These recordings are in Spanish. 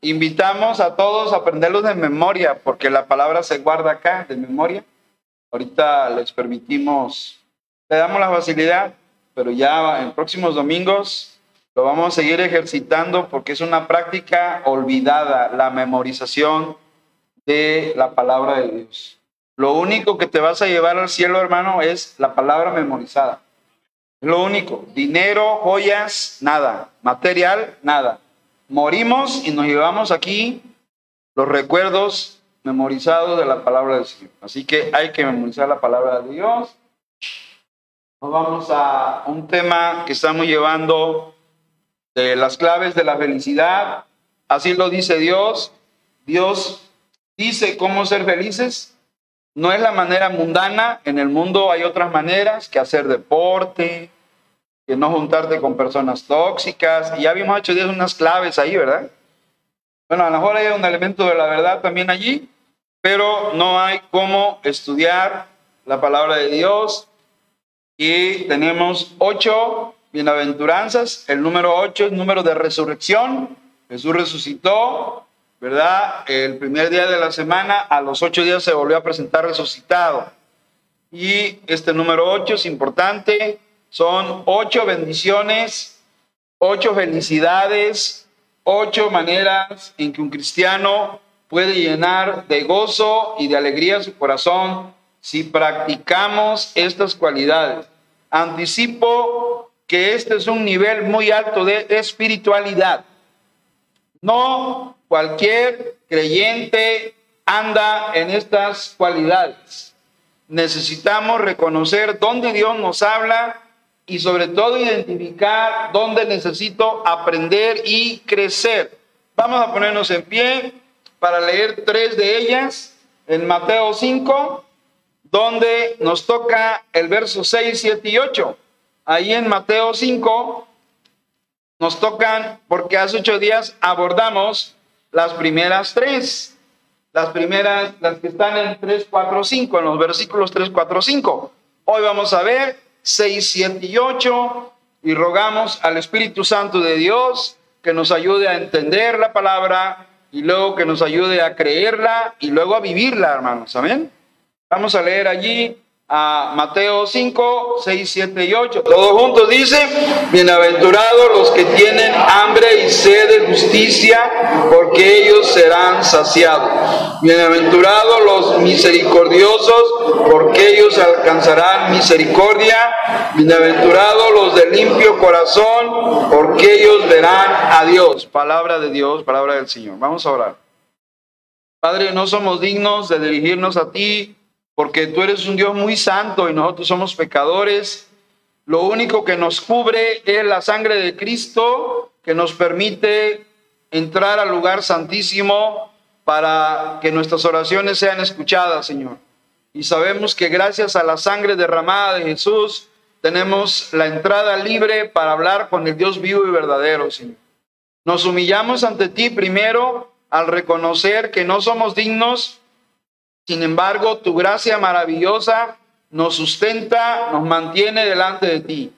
invitamos a todos a aprenderlos de memoria, porque la palabra se guarda acá de memoria. Ahorita les permitimos, le damos la facilidad, pero ya en próximos domingos lo vamos a seguir ejercitando porque es una práctica olvidada, la memorización de la palabra de Dios. Lo único que te vas a llevar al cielo, hermano, es la palabra memorizada. Lo único. Dinero, joyas, nada. Material, nada. Morimos y nos llevamos aquí los recuerdos memorizados de la palabra del Señor. Así que hay que memorizar la palabra de Dios. Nos vamos a un tema que estamos llevando de las claves de la felicidad. Así lo dice Dios. Dios dice cómo ser felices. No es la manera mundana. En el mundo hay otras maneras que hacer deporte, que no juntarte con personas tóxicas. Y ya vimos hecho unas claves ahí, ¿verdad? Bueno, a lo mejor hay un elemento de la verdad también allí, pero no hay cómo estudiar la palabra de Dios. Y tenemos ocho bienaventuranzas. El número 8 es número de resurrección. Jesús resucitó, ¿verdad? El primer día de la semana, a los ocho días se volvió a presentar resucitado. Y este número 8 es importante. Son ocho bendiciones, ocho felicidades, ocho maneras en que un cristiano puede llenar de gozo y de alegría su corazón si practicamos estas cualidades. Anticipo que este es un nivel muy alto de espiritualidad. No cualquier creyente anda en estas cualidades. Necesitamos reconocer dónde Dios nos habla y sobre todo identificar dónde necesito aprender y crecer. Vamos a ponernos en pie para leer tres de ellas en Mateo 5, donde nos toca el verso 6, 7 y 8 ahí en Mateo 5 nos tocan, porque hace ocho días abordamos las primeras tres, las primeras, las que están en 3, 4, 5, en los versículos 3, 4, 5. Hoy vamos a ver 6, 7 y 8 y rogamos al Espíritu Santo de Dios que nos ayude a entender la palabra y luego que nos ayude a creerla y luego a vivirla, hermanos. Amén. Vamos a leer allí a Mateo 5, 6, 7 y 8. Todos juntos dice, bienaventurados los que tienen hambre y sed de justicia, porque ellos serán saciados. Bienaventurados los misericordiosos, porque ellos alcanzarán misericordia. Bienaventurados los de limpio corazón, porque ellos verán a Dios. Palabra de Dios, palabra del Señor. Vamos a orar. Padre, no somos dignos de dirigirnos a ti porque tú eres un Dios muy santo y nosotros somos pecadores. Lo único que nos cubre es la sangre de Cristo que nos permite entrar al lugar santísimo para que nuestras oraciones sean escuchadas, Señor. Y sabemos que gracias a la sangre derramada de Jesús tenemos la entrada libre para hablar con el Dios vivo y verdadero, Señor. Nos humillamos ante ti primero al reconocer que no somos dignos sin embargo, tu gracia maravillosa nos sustenta, nos mantiene delante de ti.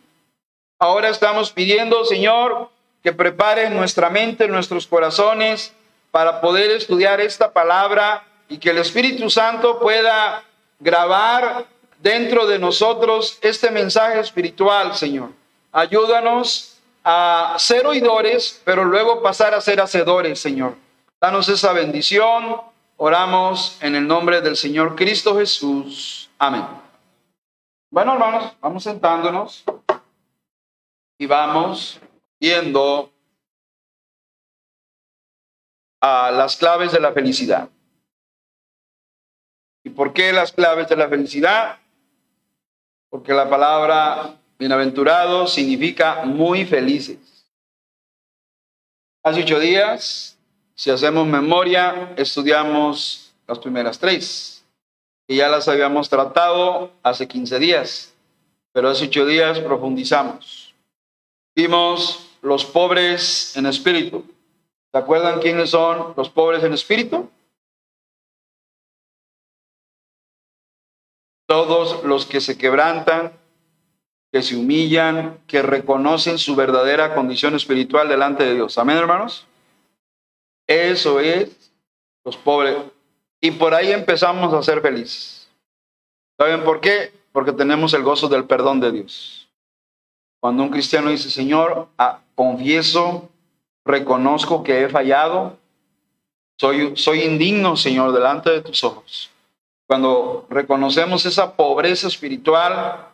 Ahora estamos pidiendo, Señor, que prepares nuestra mente, nuestros corazones para poder estudiar esta palabra y que el Espíritu Santo pueda grabar dentro de nosotros este mensaje espiritual, Señor. Ayúdanos a ser oidores, pero luego pasar a ser hacedores, Señor. Danos esa bendición Oramos en el nombre del Señor Cristo Jesús. Amén. Bueno, hermanos, vamos sentándonos y vamos viendo a las claves de la felicidad. ¿Y por qué las claves de la felicidad? Porque la palabra bienaventurado significa muy felices. Hace ocho días si hacemos memoria, estudiamos las primeras tres, y ya las habíamos tratado hace 15 días, pero hace ocho días profundizamos. Vimos los pobres en espíritu. ¿Se acuerdan quiénes son los pobres en espíritu? Todos los que se quebrantan, que se humillan, que reconocen su verdadera condición espiritual delante de Dios. Amén, hermanos. Eso es los pobres. Y por ahí empezamos a ser felices. ¿Saben por qué? Porque tenemos el gozo del perdón de Dios. Cuando un cristiano dice, Señor, ah, confieso, reconozco que he fallado, soy, soy indigno, Señor, delante de tus ojos. Cuando reconocemos esa pobreza espiritual,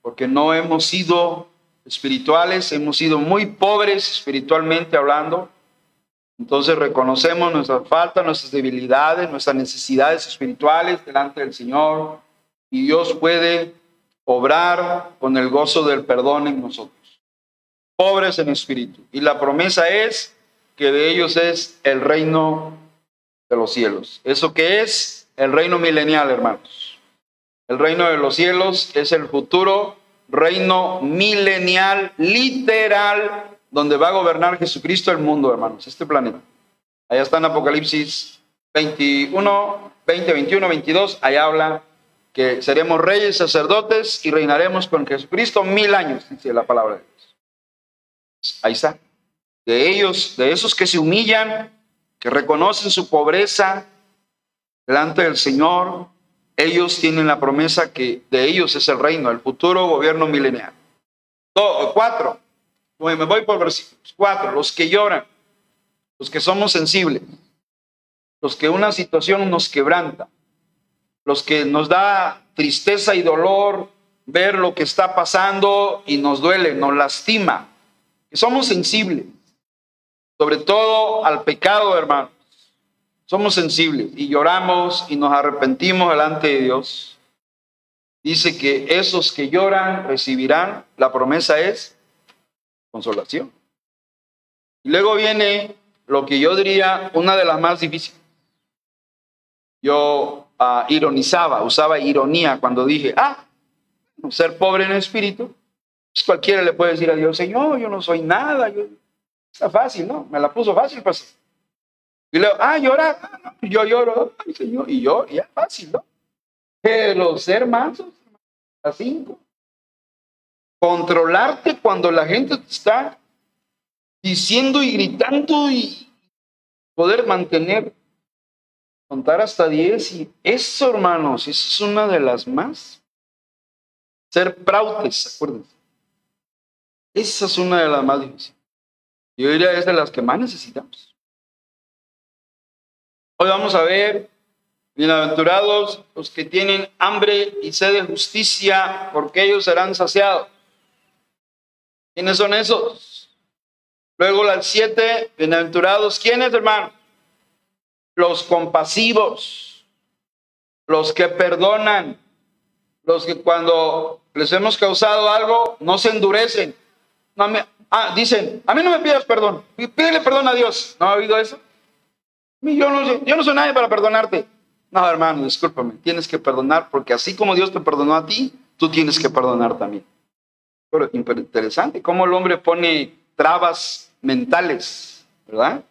porque no hemos sido espirituales, hemos sido muy pobres espiritualmente hablando, entonces reconocemos nuestras faltas, nuestras debilidades, nuestras necesidades espirituales delante del Señor y Dios puede obrar con el gozo del perdón en nosotros. Pobres en espíritu. Y la promesa es que de ellos es el reino de los cielos. ¿Eso qué es? El reino milenial, hermanos. El reino de los cielos es el futuro reino milenial, literal, donde va a gobernar Jesucristo el mundo, hermanos, este planeta. Allá está en Apocalipsis 21, 20, 21, 22, allá habla que seremos reyes, sacerdotes y reinaremos con Jesucristo mil años, dice la palabra de Dios. Ahí está. De ellos, de esos que se humillan, que reconocen su pobreza delante del Señor, ellos tienen la promesa que de ellos es el reino, el futuro gobierno milenial. cuatro, me voy por versículos. Cuatro, los que lloran, los que somos sensibles, los que una situación nos quebranta, los que nos da tristeza y dolor ver lo que está pasando y nos duele, nos lastima, que somos sensibles, sobre todo al pecado, hermanos. Somos sensibles y lloramos y nos arrepentimos delante de Dios. Dice que esos que lloran recibirán, la promesa es consolación. Y luego viene lo que yo diría una de las más difíciles. Yo ah, ironizaba, usaba ironía cuando dije, ah, ser pobre en espíritu, pues cualquiera le puede decir a Dios, Señor, yo no soy nada, yo... está fácil, ¿no? Me la puso fácil, pues. Y luego, ah, llorar, ah, yo lloro, Señor, y yo, ya fácil, ¿no? Pero ser mansos, a cinco, controlarte cuando la gente te está diciendo y gritando y poder mantener, contar hasta diez y eso, hermanos, eso es una de las más. Ser prautes, acuérdense. Esa es una de las más difíciles. Yo diría es de las que más necesitamos. Hoy vamos a ver Bienaventurados los que tienen hambre y sed de justicia, porque ellos serán saciados. ¿Quiénes son esos? Luego las siete, bienaventurados, ¿quiénes, hermano? Los compasivos, los que perdonan, los que cuando les hemos causado algo no se endurecen. No ah, dicen, a mí no me pidas perdón, pídele perdón a Dios. ¿No ha oído eso? Yo no soy nadie para perdonarte. No, hermano, discúlpame, tienes que perdonar porque así como Dios te perdonó a ti, tú tienes que perdonar también. Interesante cómo el hombre pone trabas mentales, ¿verdad?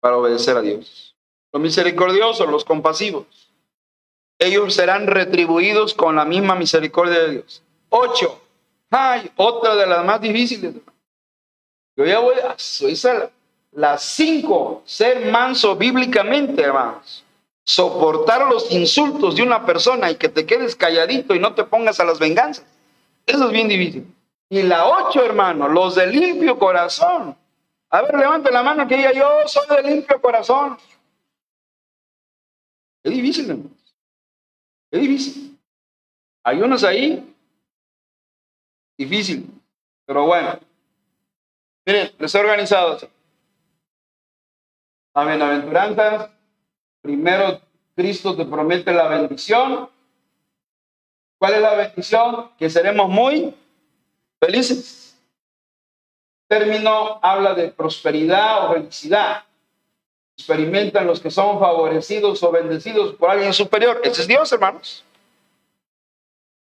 Para obedecer a Dios. Los misericordiosos, los compasivos, ellos serán retribuidos con la misma misericordia de Dios. Ocho. Ay, otra de las más difíciles. Yo ya voy a... Esa, las cinco, ser manso bíblicamente, hermanos. Soportar los insultos de una persona y que te quedes calladito y no te pongas a las venganzas. Eso es bien difícil. Y la ocho, hermano, los de limpio corazón. A ver, levante la mano que diga yo soy de limpio corazón. Es difícil, hermano. Es difícil. Hay unos ahí, difícil. Pero bueno. Miren, les he organizado. La bienaventuranza. Primero, Cristo te promete la bendición. ¿Cuál es la bendición? Que seremos muy felices. El término habla de prosperidad o felicidad. Experimentan los que son favorecidos o bendecidos por alguien superior. Ese es Dios, hermanos.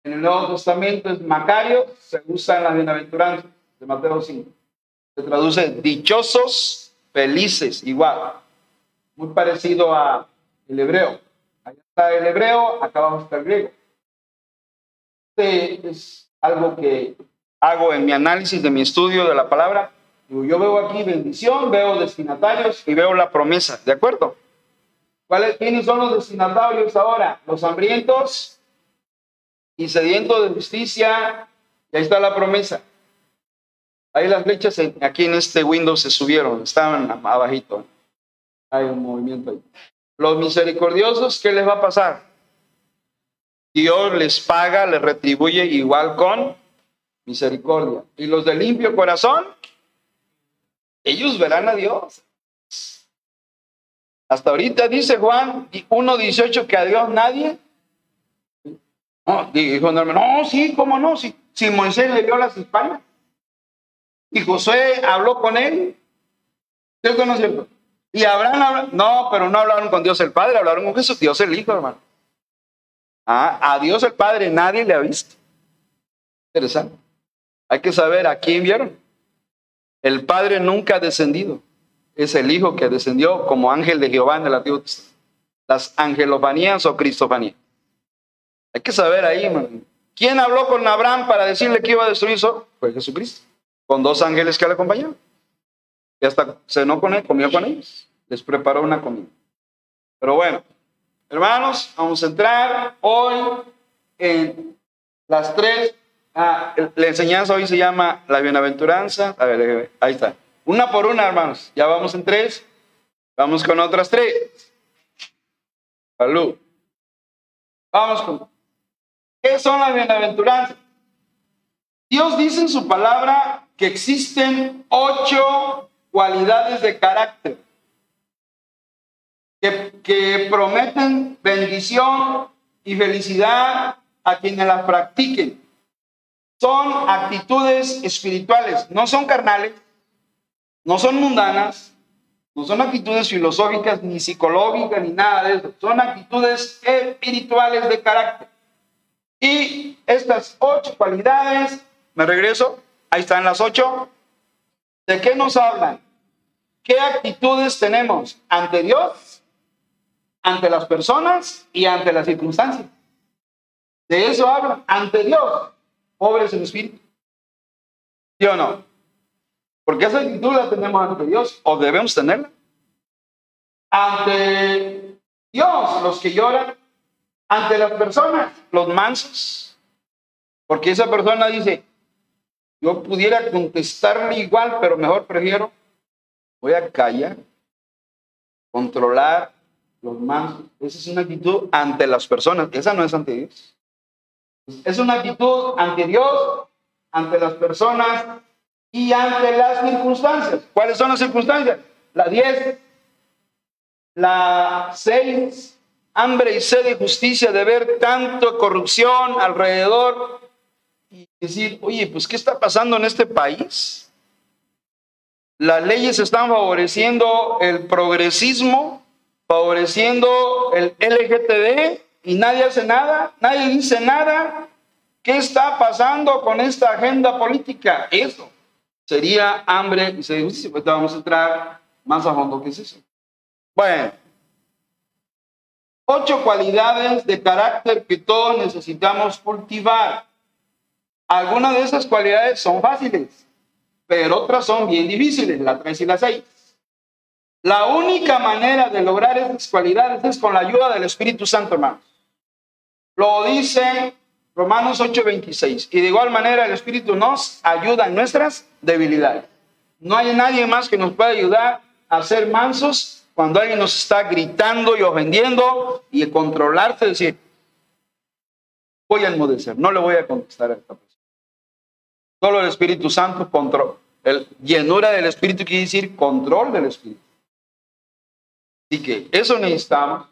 En el Nuevo Testamento es Macario, se usa en la bienaventuranza de Mateo 5. Se traduce dichosos, felices, igual. Muy parecido a el hebreo. Allá está el hebreo, acá abajo está el griego. Este es algo que hago en mi análisis de mi estudio de la palabra, yo veo aquí bendición, veo destinatarios y veo la promesa, ¿de acuerdo? ¿Cuáles, ¿Quiénes son los destinatarios ahora? Los hambrientos y sedientos de justicia. Y ahí está la promesa. Ahí las flechas aquí en este Windows se subieron, estaban abajito. Hay un movimiento ahí. Los misericordiosos, ¿qué les va a pasar? Dios les paga, les retribuye igual con misericordia. Y los de limpio corazón, ellos verán a Dios. Hasta ahorita dice Juan 1.18 que a Dios nadie. No, dijo no, sí, cómo no, si, si Moisés le dio las espaldas. Y Josué habló con él. ¿Cierto cierto? Y Abraham, no, pero no hablaron con Dios el Padre, hablaron con Jesús, Dios el Hijo, hermano. Ah, a Dios el Padre nadie le ha visto. Interesante. Hay que saber a quién vieron. El Padre nunca ha descendido. Es el Hijo que descendió como ángel de Jehová en el Antiguo. Las angelofanías o cristofanías. Hay que saber ahí, hermano. ¿Quién habló con Abraham para decirle que iba a destruir? Fue Jesucristo con dos ángeles que le acompañaron. Y hasta cenó con él, comió con ellos, les preparó una comida. Pero bueno, hermanos, vamos a entrar hoy en las tres. Ah, la enseñanza hoy se llama la bienaventuranza. A ver, ahí está. Una por una, hermanos. Ya vamos en tres. Vamos con otras tres. Salud. Vamos con. ¿Qué son las bienaventuranzas? Dios dice en su palabra que existen ocho cualidades de carácter que, prometen bendición y felicidad a quienes las practiquen. Son actitudes espirituales, no son carnales, no son mundanas, no son actitudes filosóficas ni psicológicas ni nada de eso, son actitudes espirituales de carácter. Y estas ocho cualidades, me regreso, Ahí están las ocho. ¿De qué nos hablan? ¿Qué actitudes tenemos ante Dios, ante las personas y ante las circunstancias? De eso hablan, ante Dios, pobres en espíritu. ¿Sí o no? Porque esa actitud la tenemos ante Dios, o debemos tenerla. Ante Dios, los que lloran, ante las personas, los mansos. Porque esa persona dice, yo pudiera contestarle igual, pero mejor prefiero, voy a callar, controlar los mansos. Esa es una actitud ante las personas, esa no es ante Dios. Es una actitud ante Dios, ante las personas y ante las circunstancias. ¿Cuáles son las circunstancias? La 10, la 6, hambre y sed de justicia de ver tanto corrupción alrededor y decir, oye, pues ¿qué está pasando en este país? Las leyes están favoreciendo el progresismo, favoreciendo el LGTB y nadie hace nada, nadie dice nada. ¿Qué está pasando con esta agenda política? Eso sería hambre y se vamos a entrar más a fondo que es eso. Bueno, ocho cualidades de carácter que todos necesitamos cultivar. Algunas de esas cualidades son fáciles, pero otras son bien difíciles, la 3 y la 6. La única manera de lograr esas cualidades es con la ayuda del Espíritu Santo, hermanos. Lo dice Romanos 8:26. Y de igual manera el Espíritu nos ayuda en nuestras debilidades. No hay nadie más que nos pueda ayudar a ser mansos cuando alguien nos está gritando y ofendiendo y controlarse, decir, voy a enmudecer, no le voy a contestar a esta persona. Solo el Espíritu Santo control. El, llenura del Espíritu quiere decir control del Espíritu. Así que eso necesitamos.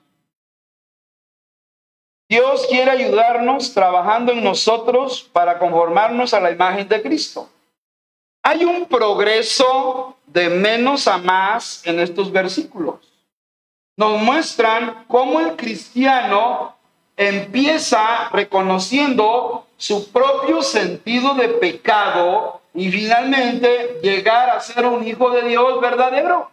Dios quiere ayudarnos trabajando en nosotros para conformarnos a la imagen de Cristo. Hay un progreso de menos a más en estos versículos. Nos muestran cómo el cristiano empieza reconociendo su propio sentido de pecado y finalmente llegar a ser un hijo de Dios verdadero.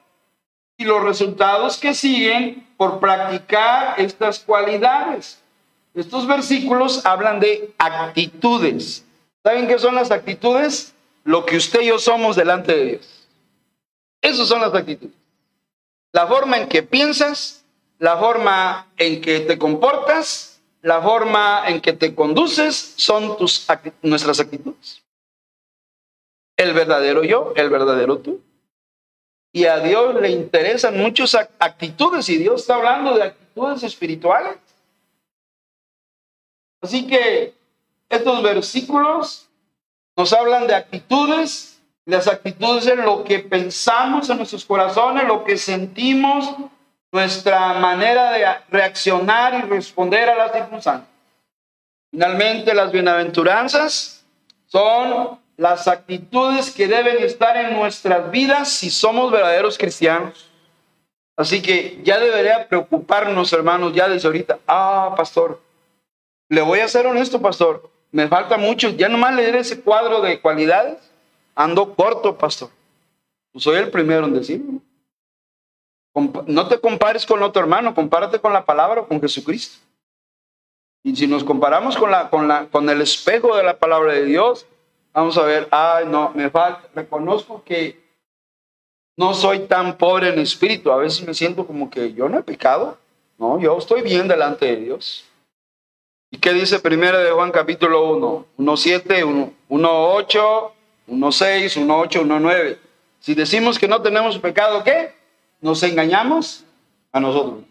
Y los resultados que siguen por practicar estas cualidades. Estos versículos hablan de actitudes. ¿Saben qué son las actitudes? Lo que usted y yo somos delante de Dios. Esas son las actitudes. La forma en que piensas, la forma en que te comportas, la forma en que te conduces son tus, nuestras actitudes. El verdadero yo, el verdadero tú. Y a Dios le interesan muchas actitudes y Dios está hablando de actitudes espirituales. Así que estos versículos nos hablan de actitudes. Las actitudes en lo que pensamos en nuestros corazones, lo que sentimos, nuestra manera de reaccionar y responder a las circunstancias. Finalmente, las bienaventuranzas son las actitudes que deben estar en nuestras vidas si somos verdaderos cristianos. Así que ya debería preocuparnos, hermanos, ya desde ahorita. Ah, pastor, le voy a ser honesto, pastor. Me falta mucho. Ya nomás leer ese cuadro de cualidades. Ando corto, pastor. Pues soy el primero en decirlo. No te compares con otro hermano, compárate con la palabra o con Jesucristo. Y si nos comparamos con, la, con, la, con el espejo de la palabra de Dios, vamos a ver, ay, no, me falta, reconozco que no soy tan pobre en espíritu. A veces me siento como que yo no he pecado. No, yo estoy bien delante de Dios. ¿Y qué dice primero de Juan capítulo 1? 1.7, 1.8, 1.6, 1.8, 1.9. Si decimos que no tenemos pecado, ¿qué? Nos engañamos a nosotros.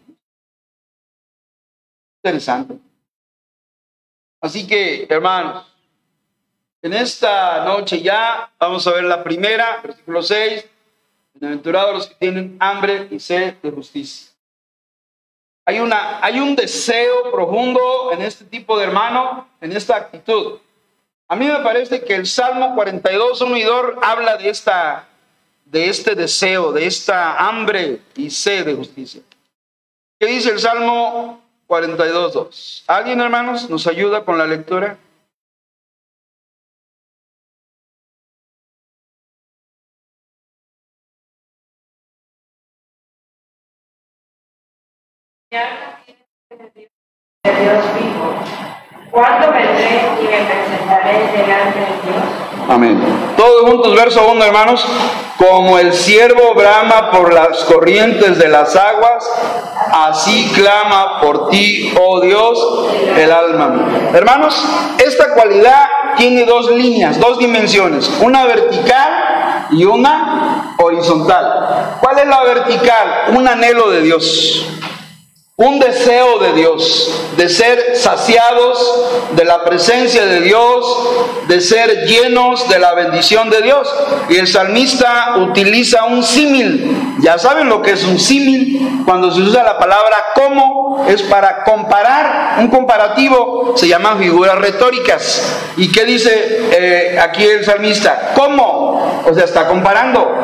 Interesante. Así que, hermanos, en esta noche ya vamos a ver la primera, versículo 6. Bienaventurados los que tienen hambre y sed de justicia. Hay, una, hay un deseo profundo en este tipo de hermano, en esta actitud. A mí me parece que el Salmo 42, 1 y 2 habla de, esta, de este deseo, de esta hambre y sed de justicia. ¿Qué dice el Salmo 42, 2? ¿Alguien, hermanos, nos ayuda con la lectura? ¿Cuándo vendré y me presentaré delante de Dios? Amén. Todos juntos, verso 1, hermanos. Como el siervo brama por las corrientes de las aguas, así clama por ti, oh Dios, el alma. Hermanos, esta cualidad tiene dos líneas, dos dimensiones, una vertical y una horizontal. ¿Cuál es la vertical? Un anhelo de Dios un deseo de Dios, de ser saciados de la presencia de Dios, de ser llenos de la bendición de Dios. Y el salmista utiliza un símil. Ya saben lo que es un símil. Cuando se usa la palabra como, es para comparar, un comparativo, se llaman figuras retóricas. ¿Y qué dice eh, aquí el salmista? ¿Cómo? O sea, está comparando.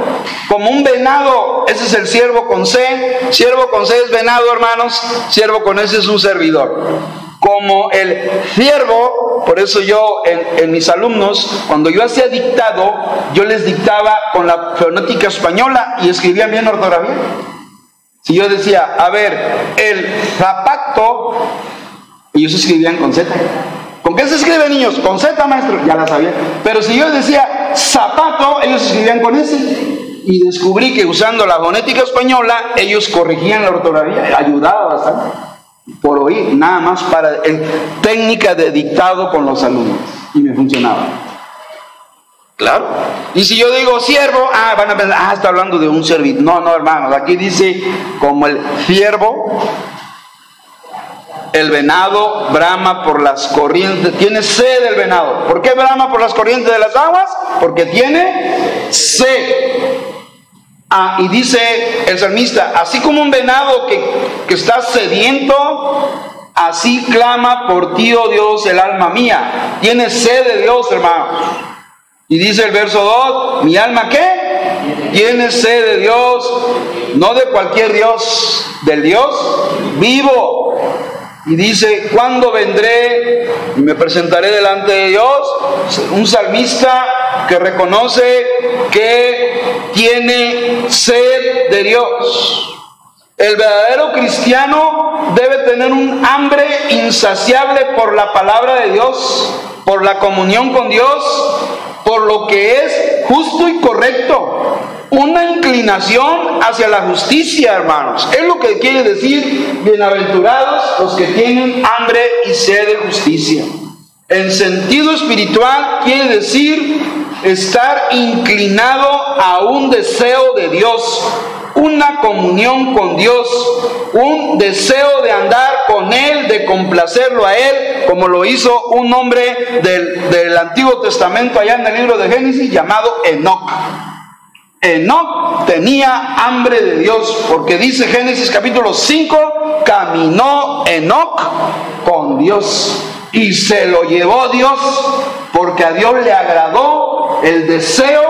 Como un venado, ese es el siervo con C. Siervo con C es venado, hermanos siervo con ese es un servidor. Como el siervo, por eso yo en, mis alumnos, cuando yo hacía dictado, yo les dictaba con la fonética española y escribía bien ortografía. Si yo decía, a ver, el zapato, ellos escribían con Z. ¿Con qué se escribe, niños? Con Z, maestro, ya la sabía. Pero si yo decía zapato, ellos escribían con S y descubrí que usando la fonética española ellos corregían la ortografía, ayudaba bastante por oír, nada más para en técnica de dictado con los alumnos y me funcionaba. Claro. Y si yo digo siervo, ah, van a pensar, ah, está hablando de un servidor. No, no, hermanos, aquí dice como el siervo, el venado brama por las corrientes, tiene sed el venado. ¿Por qué brama por las corrientes de las aguas? Porque tiene sed. Ah, y dice el salmista, así como un venado que, que está sediento, así clama por ti, oh Dios, el alma mía. Tiene sed de Dios, hermano. Y dice el verso 2, mi alma qué? Tiene sed de Dios, no de cualquier Dios, del Dios vivo. Y dice, ¿cuándo vendré y me presentaré delante de Dios? Un salmista que reconoce que tiene sed de Dios. El verdadero cristiano debe tener un hambre insaciable por la palabra de Dios, por la comunión con Dios, por lo que es justo y correcto. una inclinación hacia la justicia, hermanos. Es lo que quiere decir bienaventurados los que tienen hambre y sed de justicia. En sentido espiritual quiere decir estar inclinado a un deseo de Dios, una comunión con Dios, un deseo de andar con Él, de complacerlo a Él, como lo hizo un hombre del, del Antiguo Testamento allá en el libro de Génesis llamado Enoch. Enoch tenía hambre de Dios, porque dice Génesis capítulo 5, caminó Enoch con Dios y se lo llevó Dios, porque a Dios le agradó el deseo,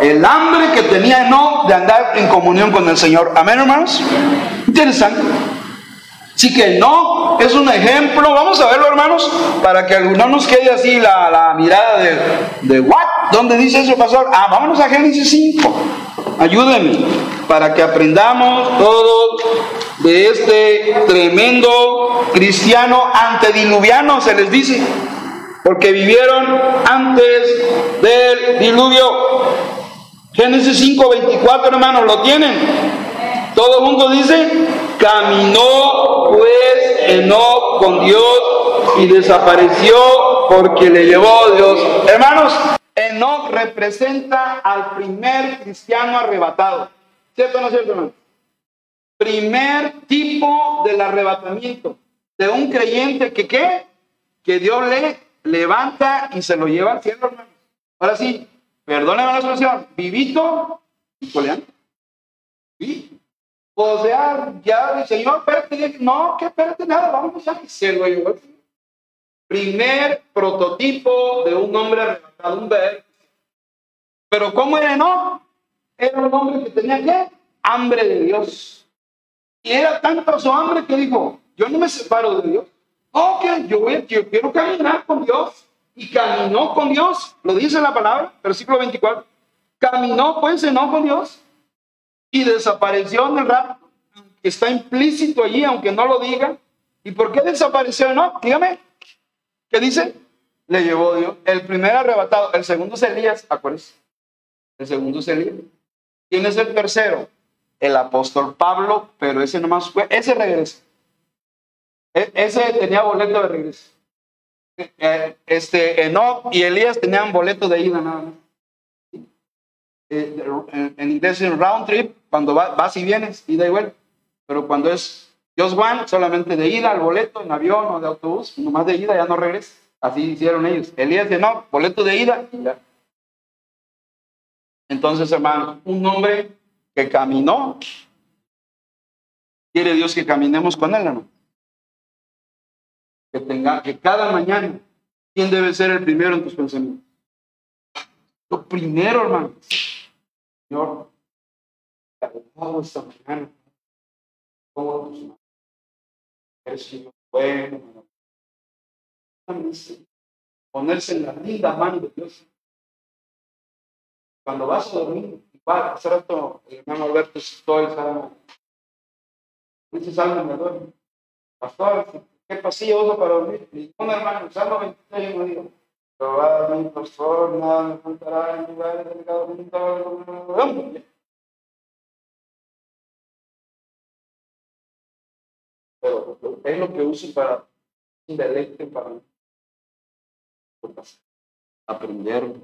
el hambre que tenía Enoch de andar en comunión con el Señor. Amén, hermanos. Interesante. Así que no, es un ejemplo, vamos a verlo hermanos, para que no nos quede así la, la mirada de, de, ¿what? ¿Dónde dice eso, pastor? Ah, vámonos a Génesis 5, ayúdenme, para que aprendamos todos de este tremendo cristiano antediluviano, se les dice, porque vivieron antes del diluvio. Génesis 5, 24 hermanos, ¿lo tienen? Todo mundo dice, caminó pues Enoch con Dios y desapareció porque le llevó Dios. Hermanos, Enoch representa al primer cristiano arrebatado. ¿Cierto o no cierto, hermano? Primer tipo del arrebatamiento de un creyente que qué? Que Dios le levanta y se lo lleva al cielo, hermano. Ahora sí, perdónenme la expresión, vivito y coleando. ¿Sí? O sea, ya el Señor, espérate, no, que espérate nada, vamos a se lo llevó. Primer prototipo de un hombre arrebatado, un bebé. Pero ¿cómo era no? Era un hombre que tenía ¿qué? Hambre de Dios. Y era tanto su hambre que dijo, yo no me separo de Dios. Ok, yo, yo quiero caminar con Dios. Y caminó con Dios, lo dice la palabra, versículo 24. Caminó pues, no con Dios y desapareció en el rapto. Está implícito allí, aunque no lo diga. ¿Y por qué desapareció? No, dígame. ¿Qué dice? Le llevó Dios. El primer arrebatado. El segundo es Elías, acuérdense. El segundo es. ¿Quién es el tercero? El apóstol Pablo, pero ese nomás fue, ese regreso. E, ese tenía boleto de regreso. E, este, Enoch y Elías tenían boleto de ida nada más. Eh, en inglés es round trip, cuando vas y vienes, ida y vuelta. Pero cuando es Just One, solamente de ida al boleto, en avión o de autobús, nomás de ida, ya no regresa. Así hicieron ellos. Elías de no, boleto de ida y ya. Entonces, hermano, un hombre que caminó, quiere Dios que caminemos con él, hermano. Que tenga, que cada mañana, ¿quién debe ser el primero en tus pensamientos? Lo primero, hermano. Señor, todo esta mañana, todos tus manos, el Señor bueno, ponerse en la linda mano de Dios. Cuando vas a dormir, igual, hace rato el hermano Alberto citó el salmo. Salmo me duerme. Pastor, ¿qué pasillo para dormir? un hermano, salmo 23, me digo. Nada me faltará en lugares delicados. Pero es lo que uso para un para aprender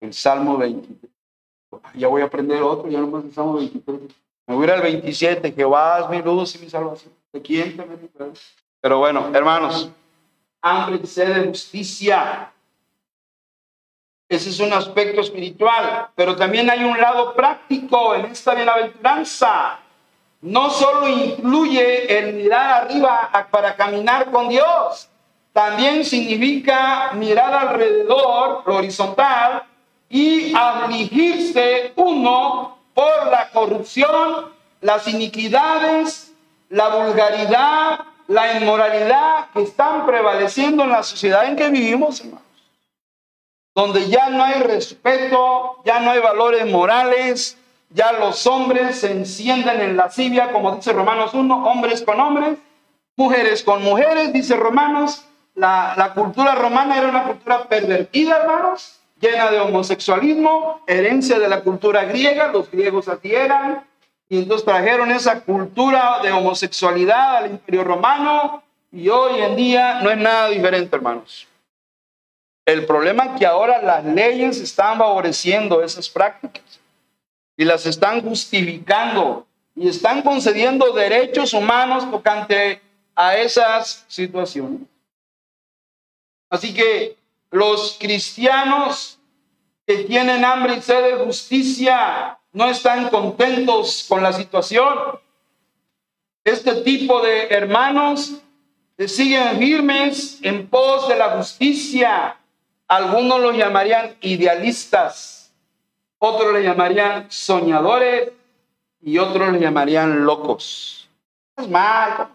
el Salmo 23. Ya voy a aprender otro, ya no más el Salmo 23. Me voy a al 27, Jehová es mi luz y mi salvación. ¿De quién te me Pero bueno, hermanos, hambre y sed de justicia ese es un aspecto espiritual, pero también hay un lado práctico en esta bienaventuranza. No solo incluye el mirar arriba para caminar con Dios, también significa mirar alrededor, lo horizontal, y afligirse uno por la corrupción, las iniquidades, la vulgaridad, la inmoralidad que están prevaleciendo en la sociedad en que vivimos, hermano donde ya no hay respeto, ya no hay valores morales, ya los hombres se encienden en lascivia, como dice Romanos 1, hombres con hombres, mujeres con mujeres, dice Romanos. La, la cultura romana era una cultura pervertida, hermanos, llena de homosexualismo, herencia de la cultura griega, los griegos así eran, y entonces trajeron esa cultura de homosexualidad al imperio romano, y hoy en día no es nada diferente, hermanos. El problema es que ahora las leyes están favoreciendo esas prácticas y las están justificando y están concediendo derechos humanos tocante a esas situaciones. Así que los cristianos que tienen hambre y sed de justicia no están contentos con la situación. Este tipo de hermanos siguen firmes en pos de la justicia. Algunos los llamarían idealistas, otros les llamarían soñadores y otros les llamarían locos. Es mal.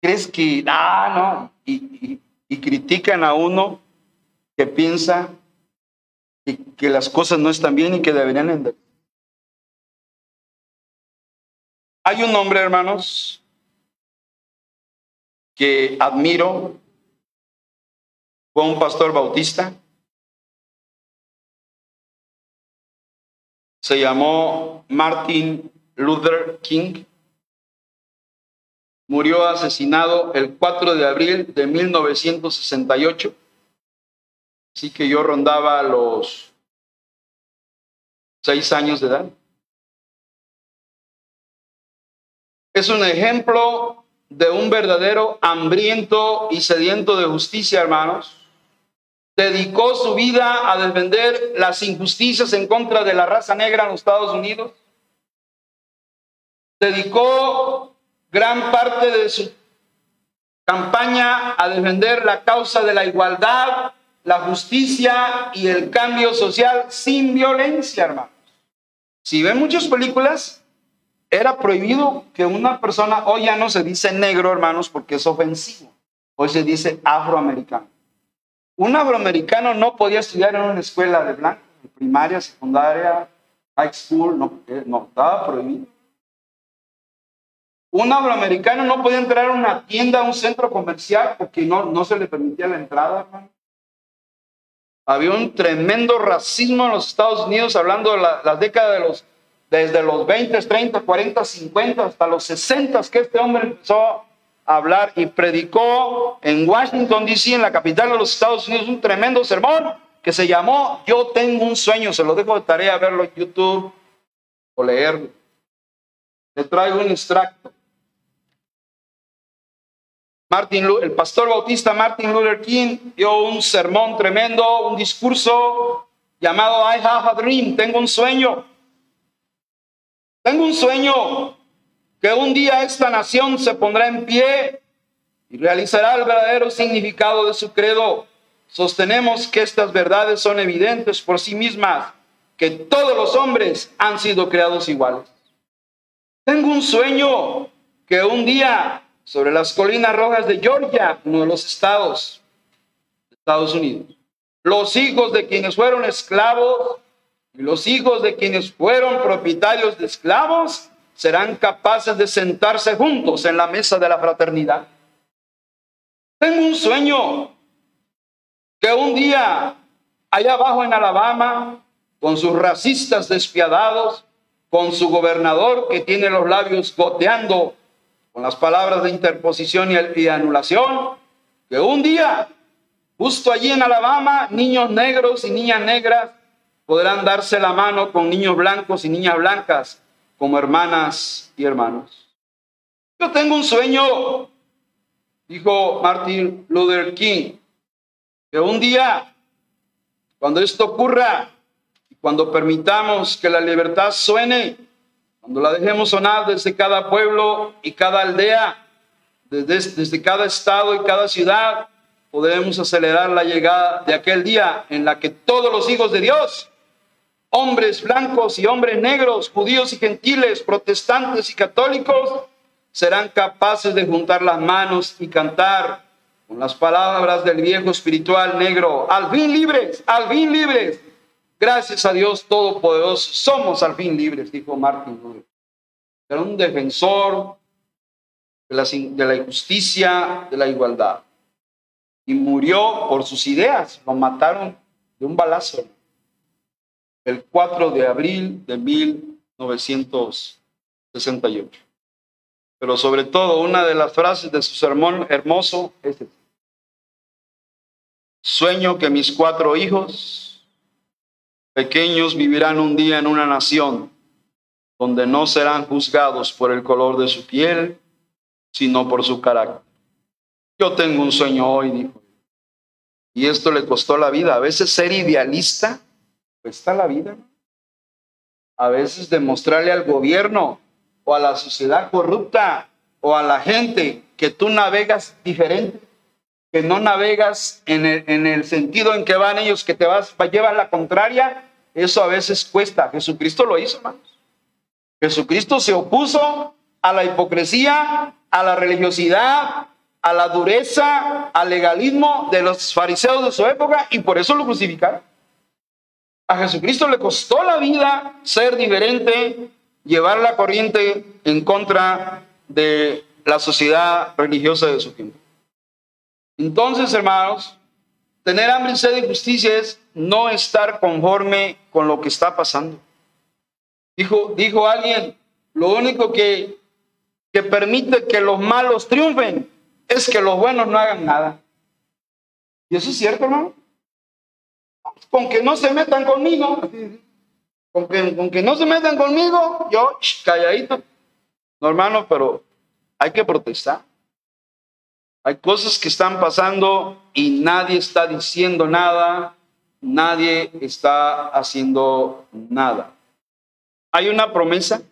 ¿Crees que, ah, no? Y, y critican a uno que piensa que, que las cosas no están bien y que deberían entender. Hay un hombre, hermanos, que admiro, fue un pastor bautista, se llamó Martin Luther King, murió asesinado el 4 de abril de 1968, así que yo rondaba los seis años de edad. Es un ejemplo de un verdadero hambriento y sediento de justicia, hermanos. Dedicó su vida a defender las injusticias en contra de la raza negra en los Estados Unidos. Dedicó gran parte de su campaña a defender la causa de la igualdad, la justicia y el cambio social sin violencia, hermanos. Si ven muchas películas, era prohibido que una persona, hoy ya no se dice negro, hermanos, porque es ofensivo. Hoy se dice afroamericano. Un afroamericano no podía estudiar en una escuela de blanco, primaria, secundaria, high school, no, no, estaba prohibido. Un afroamericano no podía entrar a una tienda, a un centro comercial, porque no, no se le permitía la entrada, hermano. Había un tremendo racismo en los Estados Unidos, hablando de la, las décadas de los desde los 20, 30, 40, 50 hasta los 60 que este hombre empezó a hablar y predicó en Washington, D.C., en la capital de los Estados Unidos, un tremendo sermón que se llamó Yo tengo un sueño. Se lo dejo de tarea verlo en YouTube o leerlo. Le traigo un extracto. Martin, el pastor bautista Martin Luther King dio un sermón tremendo, un discurso llamado I have a dream, tengo un sueño. Tengo un sueño que un día esta nación se pondrá en pie y realizará el verdadero significado de su credo. Sostenemos que estas verdades son evidentes por sí mismas, que todos los hombres han sido creados iguales. Tengo un sueño que un día sobre las colinas rojas de Georgia, uno de los estados de Estados Unidos, los hijos de quienes fueron esclavos los hijos de quienes fueron propietarios de esclavos serán capaces de sentarse juntos en la mesa de la fraternidad. Tengo un sueño que un día allá abajo en Alabama, con sus racistas despiadados, con su gobernador que tiene los labios goteando con las palabras de interposición y anulación, que un día, justo allí en Alabama, niños negros y niñas negras podrán darse la mano con niños blancos y niñas blancas como hermanas y hermanos. Yo tengo un sueño, dijo Martin Luther King, que un día, cuando esto ocurra, cuando permitamos que la libertad suene, cuando la dejemos sonar desde cada pueblo y cada aldea, desde, desde cada estado y cada ciudad, podemos acelerar la llegada de aquel día en la que todos los hijos de Dios hombres blancos y hombres negros, judíos y gentiles, protestantes y católicos, serán capaces de juntar las manos y cantar con las palabras del viejo espiritual negro, al fin libres, al fin libres. Gracias a Dios Todopoderoso, somos al fin libres, dijo Martin Luther. Era un defensor de la, de la injusticia, de la igualdad. Y murió por sus ideas, lo mataron de un balazo el 4 de abril de 1968. Pero sobre todo, una de las frases de su sermón hermoso es. Sueño que mis cuatro hijos pequeños vivirán un día en una nación donde no serán juzgados por el color de su piel, sino por su carácter. Yo tengo un sueño hoy, dijo. Y esto le costó la vida. A veces ser idealista cuesta la vida. A veces demostrarle al gobierno o a la sociedad corrupta o a la gente que tú navegas diferente que no navegas en el, sentido en que van ellos, que te vas, llevar la contraria, eso a veces cuesta. Jesucristo lo hizo. Jesucristo se opuso a la hipocresía, a la religiosidad, a la dureza, al legalismo de los fariseos de su época y por eso lo crucificaron. A Jesucristo le costó la vida ser diferente, llevar la corriente en contra de la sociedad religiosa de su tiempo. Entonces, hermanos, tener hambre y sed de justicia es no estar conforme con lo que está pasando. Dijo, dijo alguien, lo único que, que permite que los malos triunfen es que los buenos no hagan nada. Y eso es cierto, hermano. Con que no se metan conmigo, con que, con que no se metan conmigo, yo calladito. No, hermano, pero hay que protestar. Hay cosas que están pasando y nadie está diciendo nada, nadie está haciendo nada. Hay una promesa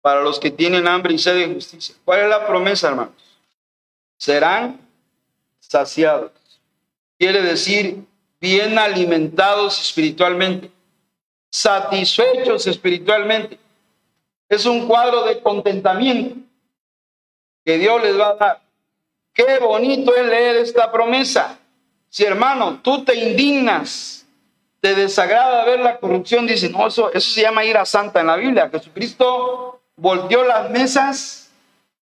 para los que tienen hambre y sed de justicia. ¿Cuál es la promesa, hermanos? Serán saciados. Quiere decir bien alimentados espiritualmente, satisfechos espiritualmente. Es un cuadro de contentamiento que Dios les va a dar. Qué bonito es leer esta promesa. Si hermano, tú te indignas, te desagrada ver la corrupción, dice, no, eso, eso se llama ira santa en la Biblia. Jesucristo volteó las mesas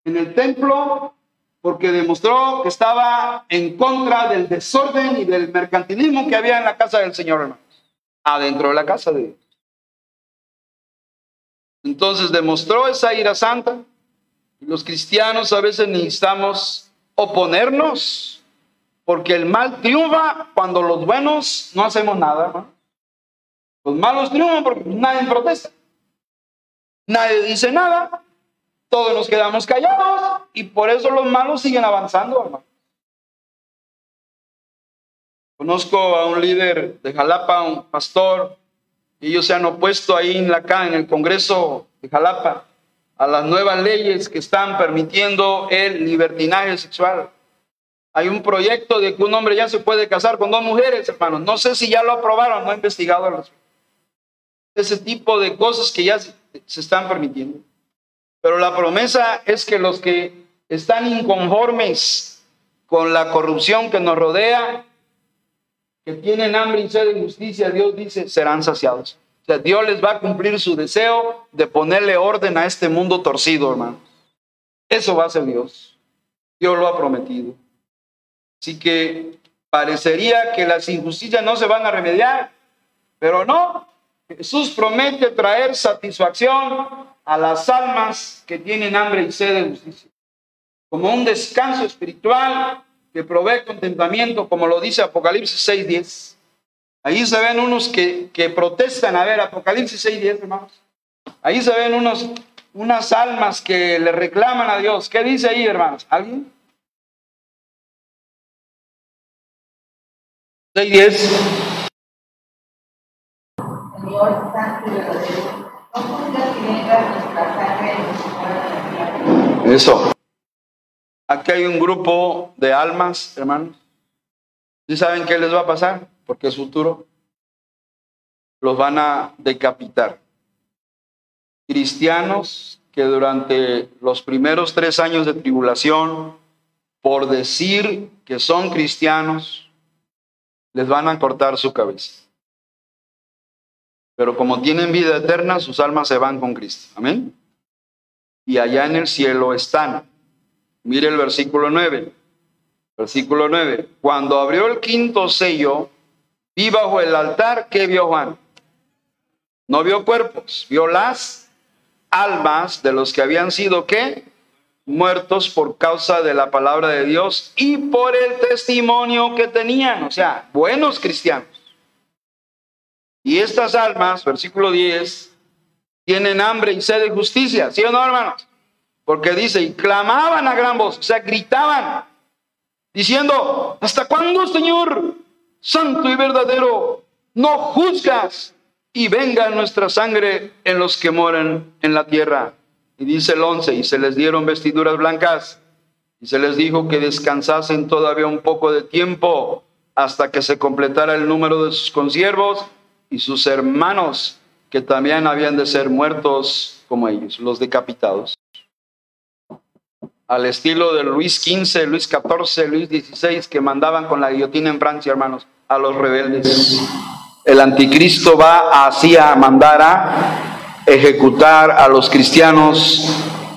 en el templo porque demostró que estaba en contra del desorden y del mercantilismo que había en la casa del Señor, hermanos. Adentro de la casa de Dios. Entonces demostró esa ira santa. Los cristianos a veces necesitamos oponernos, porque el mal triunfa cuando los buenos no hacemos nada. Los malos triunfan porque nadie protesta, nadie dice nada, todos nos quedamos callados y por eso los malos siguen avanzando. Conozco a un líder de Jalapa, un pastor, y ellos se han opuesto ahí en la en el Congreso de Jalapa a las nuevas leyes que están permitiendo el libertinaje sexual. Hay un proyecto de que un hombre ya se puede casar con dos mujeres, hermanos. No sé si ya lo aprobaron, no he investigado Ese tipo de cosas que ya se están permitiendo. Pero la promesa es que los que están inconformes con la corrupción que nos rodea, que tienen hambre y sed de justicia, Dios dice, serán saciados. O sea, Dios les va a cumplir su deseo de ponerle orden a este mundo torcido, hermano. Eso va a ser Dios. Dios lo ha prometido. Así que parecería que las injusticias no se van a remediar, pero no. Jesús promete traer satisfacción a las almas que tienen hambre y sed de justicia. Como un descanso espiritual que provee contentamiento, como lo dice Apocalipsis 6:10. Ahí se ven unos que, que protestan, a ver, Apocalipsis 6, 10, hermanos. Ahí se ven unos, unas almas que le reclaman a Dios. ¿Qué dice ahí, hermanos? ¿Alguien? 6, 10. Eso. Aquí hay un grupo de almas, hermanos. ¿Sí saben qué les va a pasar? porque es futuro, los van a decapitar. Cristianos que durante los primeros tres años de tribulación, por decir que son cristianos, les van a cortar su cabeza. Pero como tienen vida eterna, sus almas se van con Cristo. Amén. Y allá en el cielo están. Mire el versículo 9. Versículo 9. Cuando abrió el quinto sello, Vi bajo el altar, ¿qué vio Juan? No vio cuerpos, vio las almas de los que habían sido, ¿qué? Muertos por causa de la palabra de Dios y por el testimonio que tenían, o sea, buenos cristianos. Y estas almas, versículo 10, tienen hambre y sed de justicia, ¿sí o no, hermanos? Porque dice, y clamaban a gran voz, o sea, gritaban, diciendo, ¿hasta cuándo, Señor, santo y verdadero, no juzgas y venga nuestra sangre en los que moran en la tierra? Y dice el 11, y se les dieron vestiduras blancas, y se les dijo que descansasen todavía un poco de tiempo hasta que se completara el número de sus consiervos y sus hermanos que también habían de ser muertos como ellos, los decapitados. Al estilo de Luis XV, Luis XIV, Luis XVI, que mandaban con la guillotina en Francia, hermanos, a los rebeldes. El anticristo va así a mandar a ejecutar a los cristianos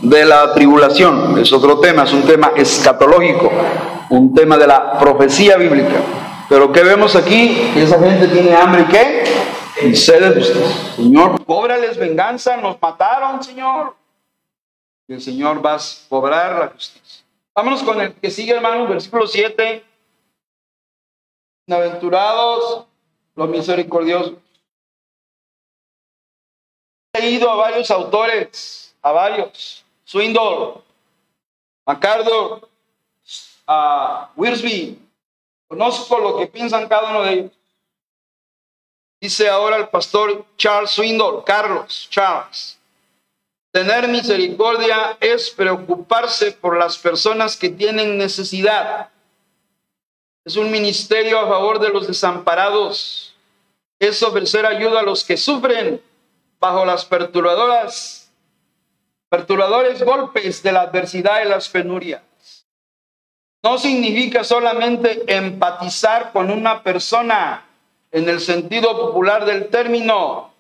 de la tribulación. Es otro tema, es un tema escatológico, un tema de la profecía bíblica. Pero ¿qué vemos aquí? Que esa gente tiene hambre y qué? Sed Señor, cóbrales venganza, nos mataron, Señor. Y el Señor va a cobrar la justicia. Vámonos con el que sigue, hermano, versículo 7. Aventurados los misericordiosos. He leído a varios autores, a varios. Swindle, MacArthur, a Wirsby, Conozco lo que piensan cada uno de ellos. Dice ahora el pastor Charles Swindle, Carlos Charles. Tener misericordia es preocuparse por las personas que tienen necesidad. Es un ministerio a favor de los desamparados. Es ofrecer ayuda a los que sufren bajo las perturbadoras, perturbadores golpes de la adversidad y las penurias. No significa solamente empatizar con una persona en el sentido popular del término.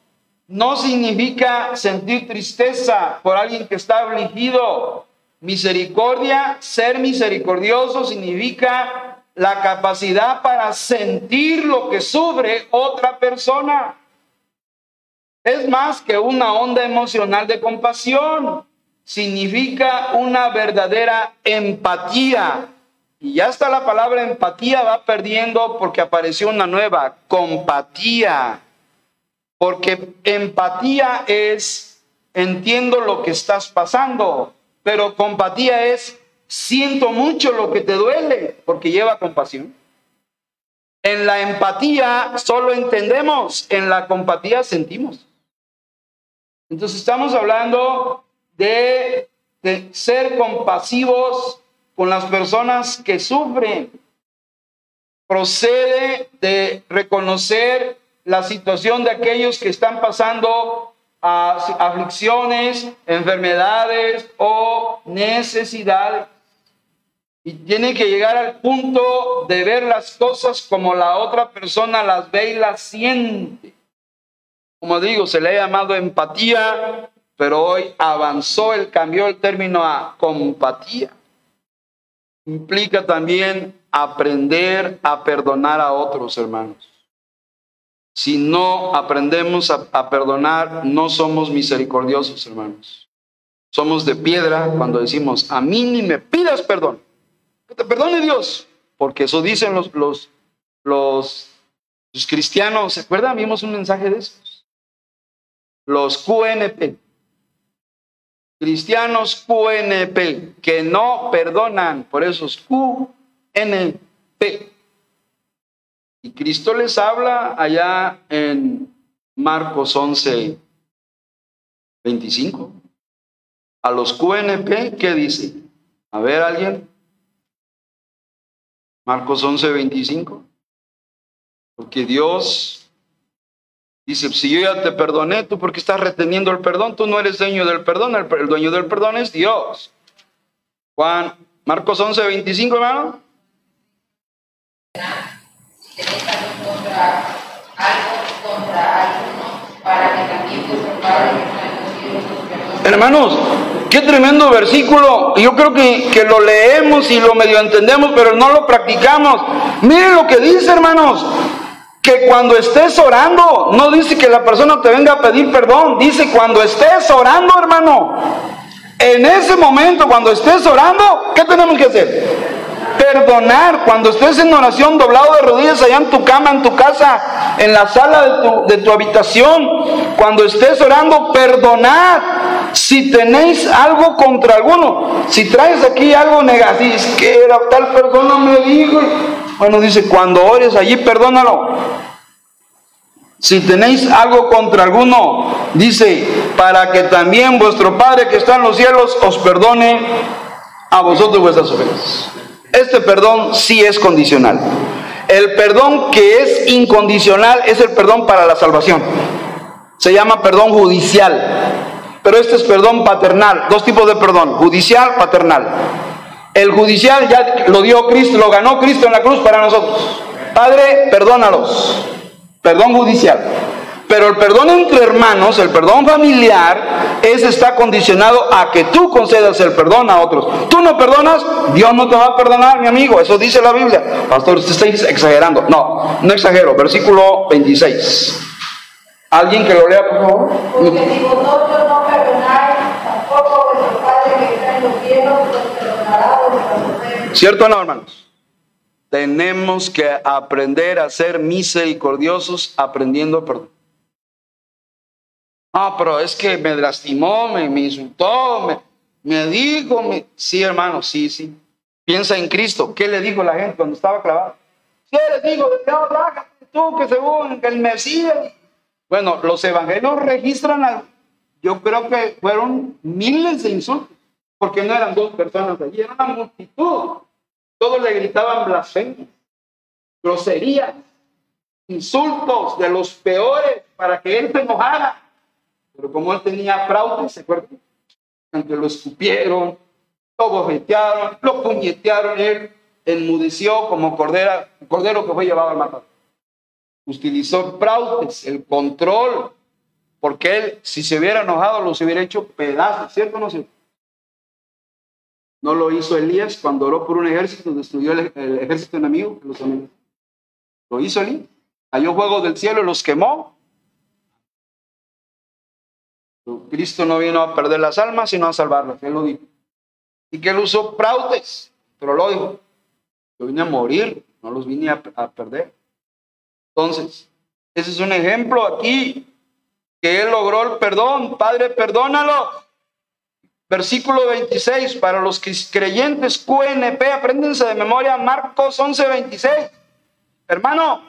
No significa sentir tristeza por alguien que está afligido. Misericordia, ser misericordioso significa la capacidad para sentir lo que sufre otra persona. Es más que una onda emocional de compasión. Significa una verdadera empatía y ya está la palabra empatía, va perdiendo porque apareció una nueva, compatía. Porque empatía es, entiendo lo que estás pasando, pero compatía es, siento mucho lo que te duele, porque lleva compasión. En la empatía solo entendemos, en la compatía sentimos. Entonces estamos hablando de, de ser compasivos con las personas que sufren. Procede de reconocer la situación de aquellos que están pasando a aflicciones, enfermedades o necesidades. Y tiene que llegar al punto de ver las cosas como la otra persona las ve y las siente. Como digo, se le ha llamado empatía, pero hoy avanzó el cambió el término a compatía implica también aprender a perdonar a otros hermanos. Si no aprendemos a, perdonar, no somos misericordiosos, hermanos. Somos de piedra cuando decimos, a mí ni me pidas perdón. Que te perdone Dios. Porque eso dicen los, los, los, los cristianos. ¿Se acuerdan? Vimos un mensaje de esos. Los QNP cristianos QNP, que no perdonan, por esos QNP. Y Cristo les habla allá en Marcos 11, 25. A los QNP, ¿qué dice? A ver, alguien. Marcos 11, 25. Porque Dios Dice, si yo ya te perdoné, tú porque estás reteniendo el perdón, tú no eres dueño del perdón, el, dueño del perdón es Dios. Juan, Marcos 11, 25, hermano. Hermanos, qué tremendo versículo. Yo creo que, que lo leemos y lo medio entendemos, pero no lo practicamos. Miren lo que dice, hermanos. Que cuando estés orando, no dice que la persona te venga a pedir perdón, dice cuando estés orando, hermano. En ese momento, cuando estés orando, ¿qué tenemos que hacer? Perdonar. Cuando estés en oración doblado de rodillas allá en tu cama, en tu casa, en la sala de tu, de tu habitación, cuando estés orando, perdonar. Si tenéis algo contra alguno, si traes aquí algo negativo, es que era tal persona me dijo, bueno, dice, cuando ores allí, perdónalo. Si tenéis algo contra alguno, dice, para que también vuestro Padre que está en los cielos os perdone a vosotros vuestras ofensas. Este perdón sí es condicional. El perdón que es incondicional es el perdón para la salvación. Se llama perdón judicial. Pero este es perdón paternal. Dos tipos de perdón, judicial, paternal. El judicial ya lo dio Cristo, lo ganó Cristo en la cruz para nosotros. Padre, perdónalos. Perdón judicial. Pero el perdón entre hermanos, el perdón familiar, ese está condicionado a que tú concedas el perdón a otros. Tú no perdonas, Dios no te va a perdonar, mi amigo. Eso dice la Biblia. Pastor, usted está exagerando. No, no exagero. Versículo 26. ¿Alguien que lo lea, por favor? Porque si vosotros no perdonáis, tampoco vuestro Padre que está en los cielos os perdonará vuestras ofensas. ¿Cierto o no, hermanos? Tenemos que aprender a ser misericordiosos aprendiendo a perdonar. No, pero es que me lastimó, me, me insultó, me, me dijo, me... sí, hermano, sí, sí. Piensa en Cristo. ¿Qué le dijo la gente cuando estaba clavado? Sí, les digo, tú, que según el Mesías. Bueno, los evangelios registran, al- yo creo que fueron miles de insultos, porque no eran dos personas allí, era una multitud. Todos le gritaban blasfemias, groserías, insultos de los peores para que él se enojara. Pero como él tenía fraude, ¿se acuerdan? Aunque lo escupieron, lo bofetearon, lo puñetearon, él enmudeció como cordera, cordero que fue llevado al matador. Utilizó fraudes, el control, porque él, si se hubiera enojado, los hubiera hecho pedazos, ¿cierto no cierto? No lo hizo Elías cuando oró por un ejército, destruyó el, ejército enemigo. Lo hizo Elías. Cayó fuego del cielo y los quemó. Cristo no vino a perder las almas, sino a salvarlas. Él lo dijo. Y que él usó fraudes, pero lo dijo. Yo vine a morir, no los vine a, a perder. Entonces, ese es un ejemplo aquí que él logró el perdón. Padre, perdónalo. Versículo 26, para los creyentes QNP, apréndense de memoria Marcos 11, 26. Hermano,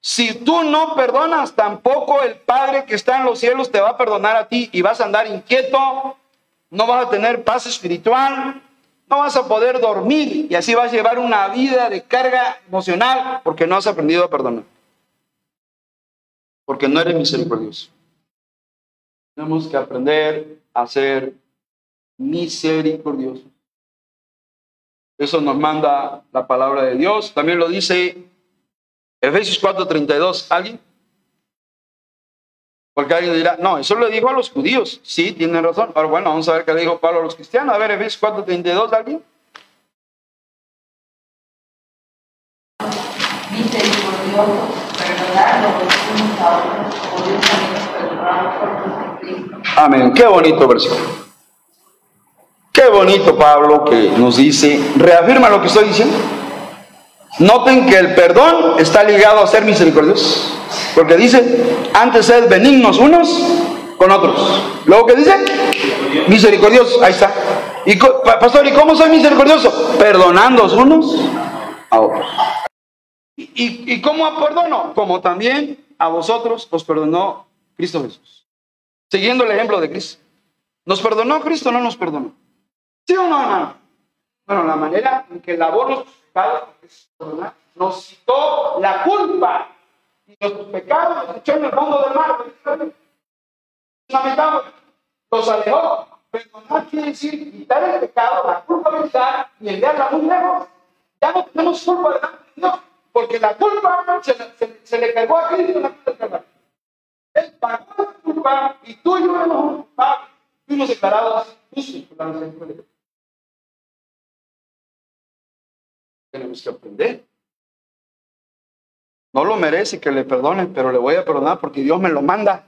si tú no perdonas, tampoco el Padre que está en los cielos te va a perdonar a ti y vas a andar inquieto, no vas a tener paz espiritual, no vas a poder dormir y así vas a llevar una vida de carga emocional porque no has aprendido a perdonar. Porque no eres misericordioso. Tenemos que aprender a ser misericordiosos. Eso nos manda la palabra de Dios. También lo dice Efesios 4:32. ¿Alguien? Porque alguien dirá, no, eso lo dijo a los judíos. Sí, tiene razón. Ahora bueno, vamos a ver qué le dijo Pablo a los cristianos. A ver, Efesios 4:32, ¿alguien? Misericordiosos, perdonando los unos a otros, como Dios también nos perdonó por Jesucristo. Amén. Qué bonito versículo. Qué bonito Pablo que nos dice, reafirma lo que estoy diciendo. Noten que el perdón está ligado a ser misericordiosos. Porque dice, antes sed benignos unos con otros. Luego que dice, misericordiosos. Ahí está. Y, pastor, ¿y cómo soy misericordioso? Perdonando unos a otros. ¿Y, y, y cómo perdono? Como también a vosotros os perdonó Cristo Jesús. Siguiendo el ejemplo de Cristo. ¿Nos perdonó Cristo o no nos perdonó? ¿Sí o no, hermano? Bueno, la manera en que lavó nuestros pecados nos quitó la culpa y nuestros pecados los echó en el fondo del mar. Lamentable. Los alejó. Perdonar quiere decir quitar el pecado, la culpabilidad y enviarla muy lejos. Ya no tenemos culpa de Dios, porque la culpa se, se- se le cargó a Cristo en la del. Él pagó esa culpa y tú y yo éramos culpables. Fuimos declarados justos por la misericordia de Dios. Tenemos que aprender. No lo merece que le perdone, pero le voy a perdonar porque Dios me lo manda.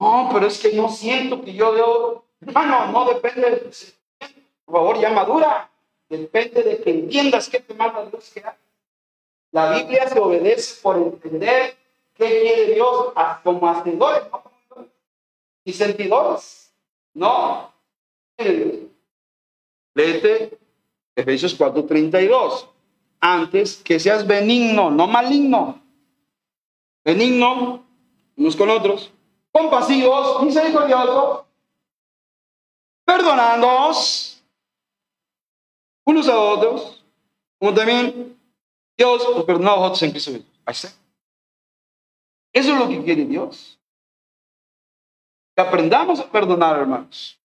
No, pero es que no siento que yo debo. Hermano, no depende de Por favor, ya madura. Depende de que entiendas qué te manda Dios que. La Biblia se obedece por entender qué quiere Dios como hacedores y sentidores. No. Léete Efesios 4:32. Antes que seas benigno, no maligno. Benigno unos con otros, compasivos, misericordiosos, perdonándoos unos a otros, como también Dios os perdonó a vosotros en Cristo Jesús. Eso es lo que quiere Dios. Que aprendamos a perdonar, hermanos.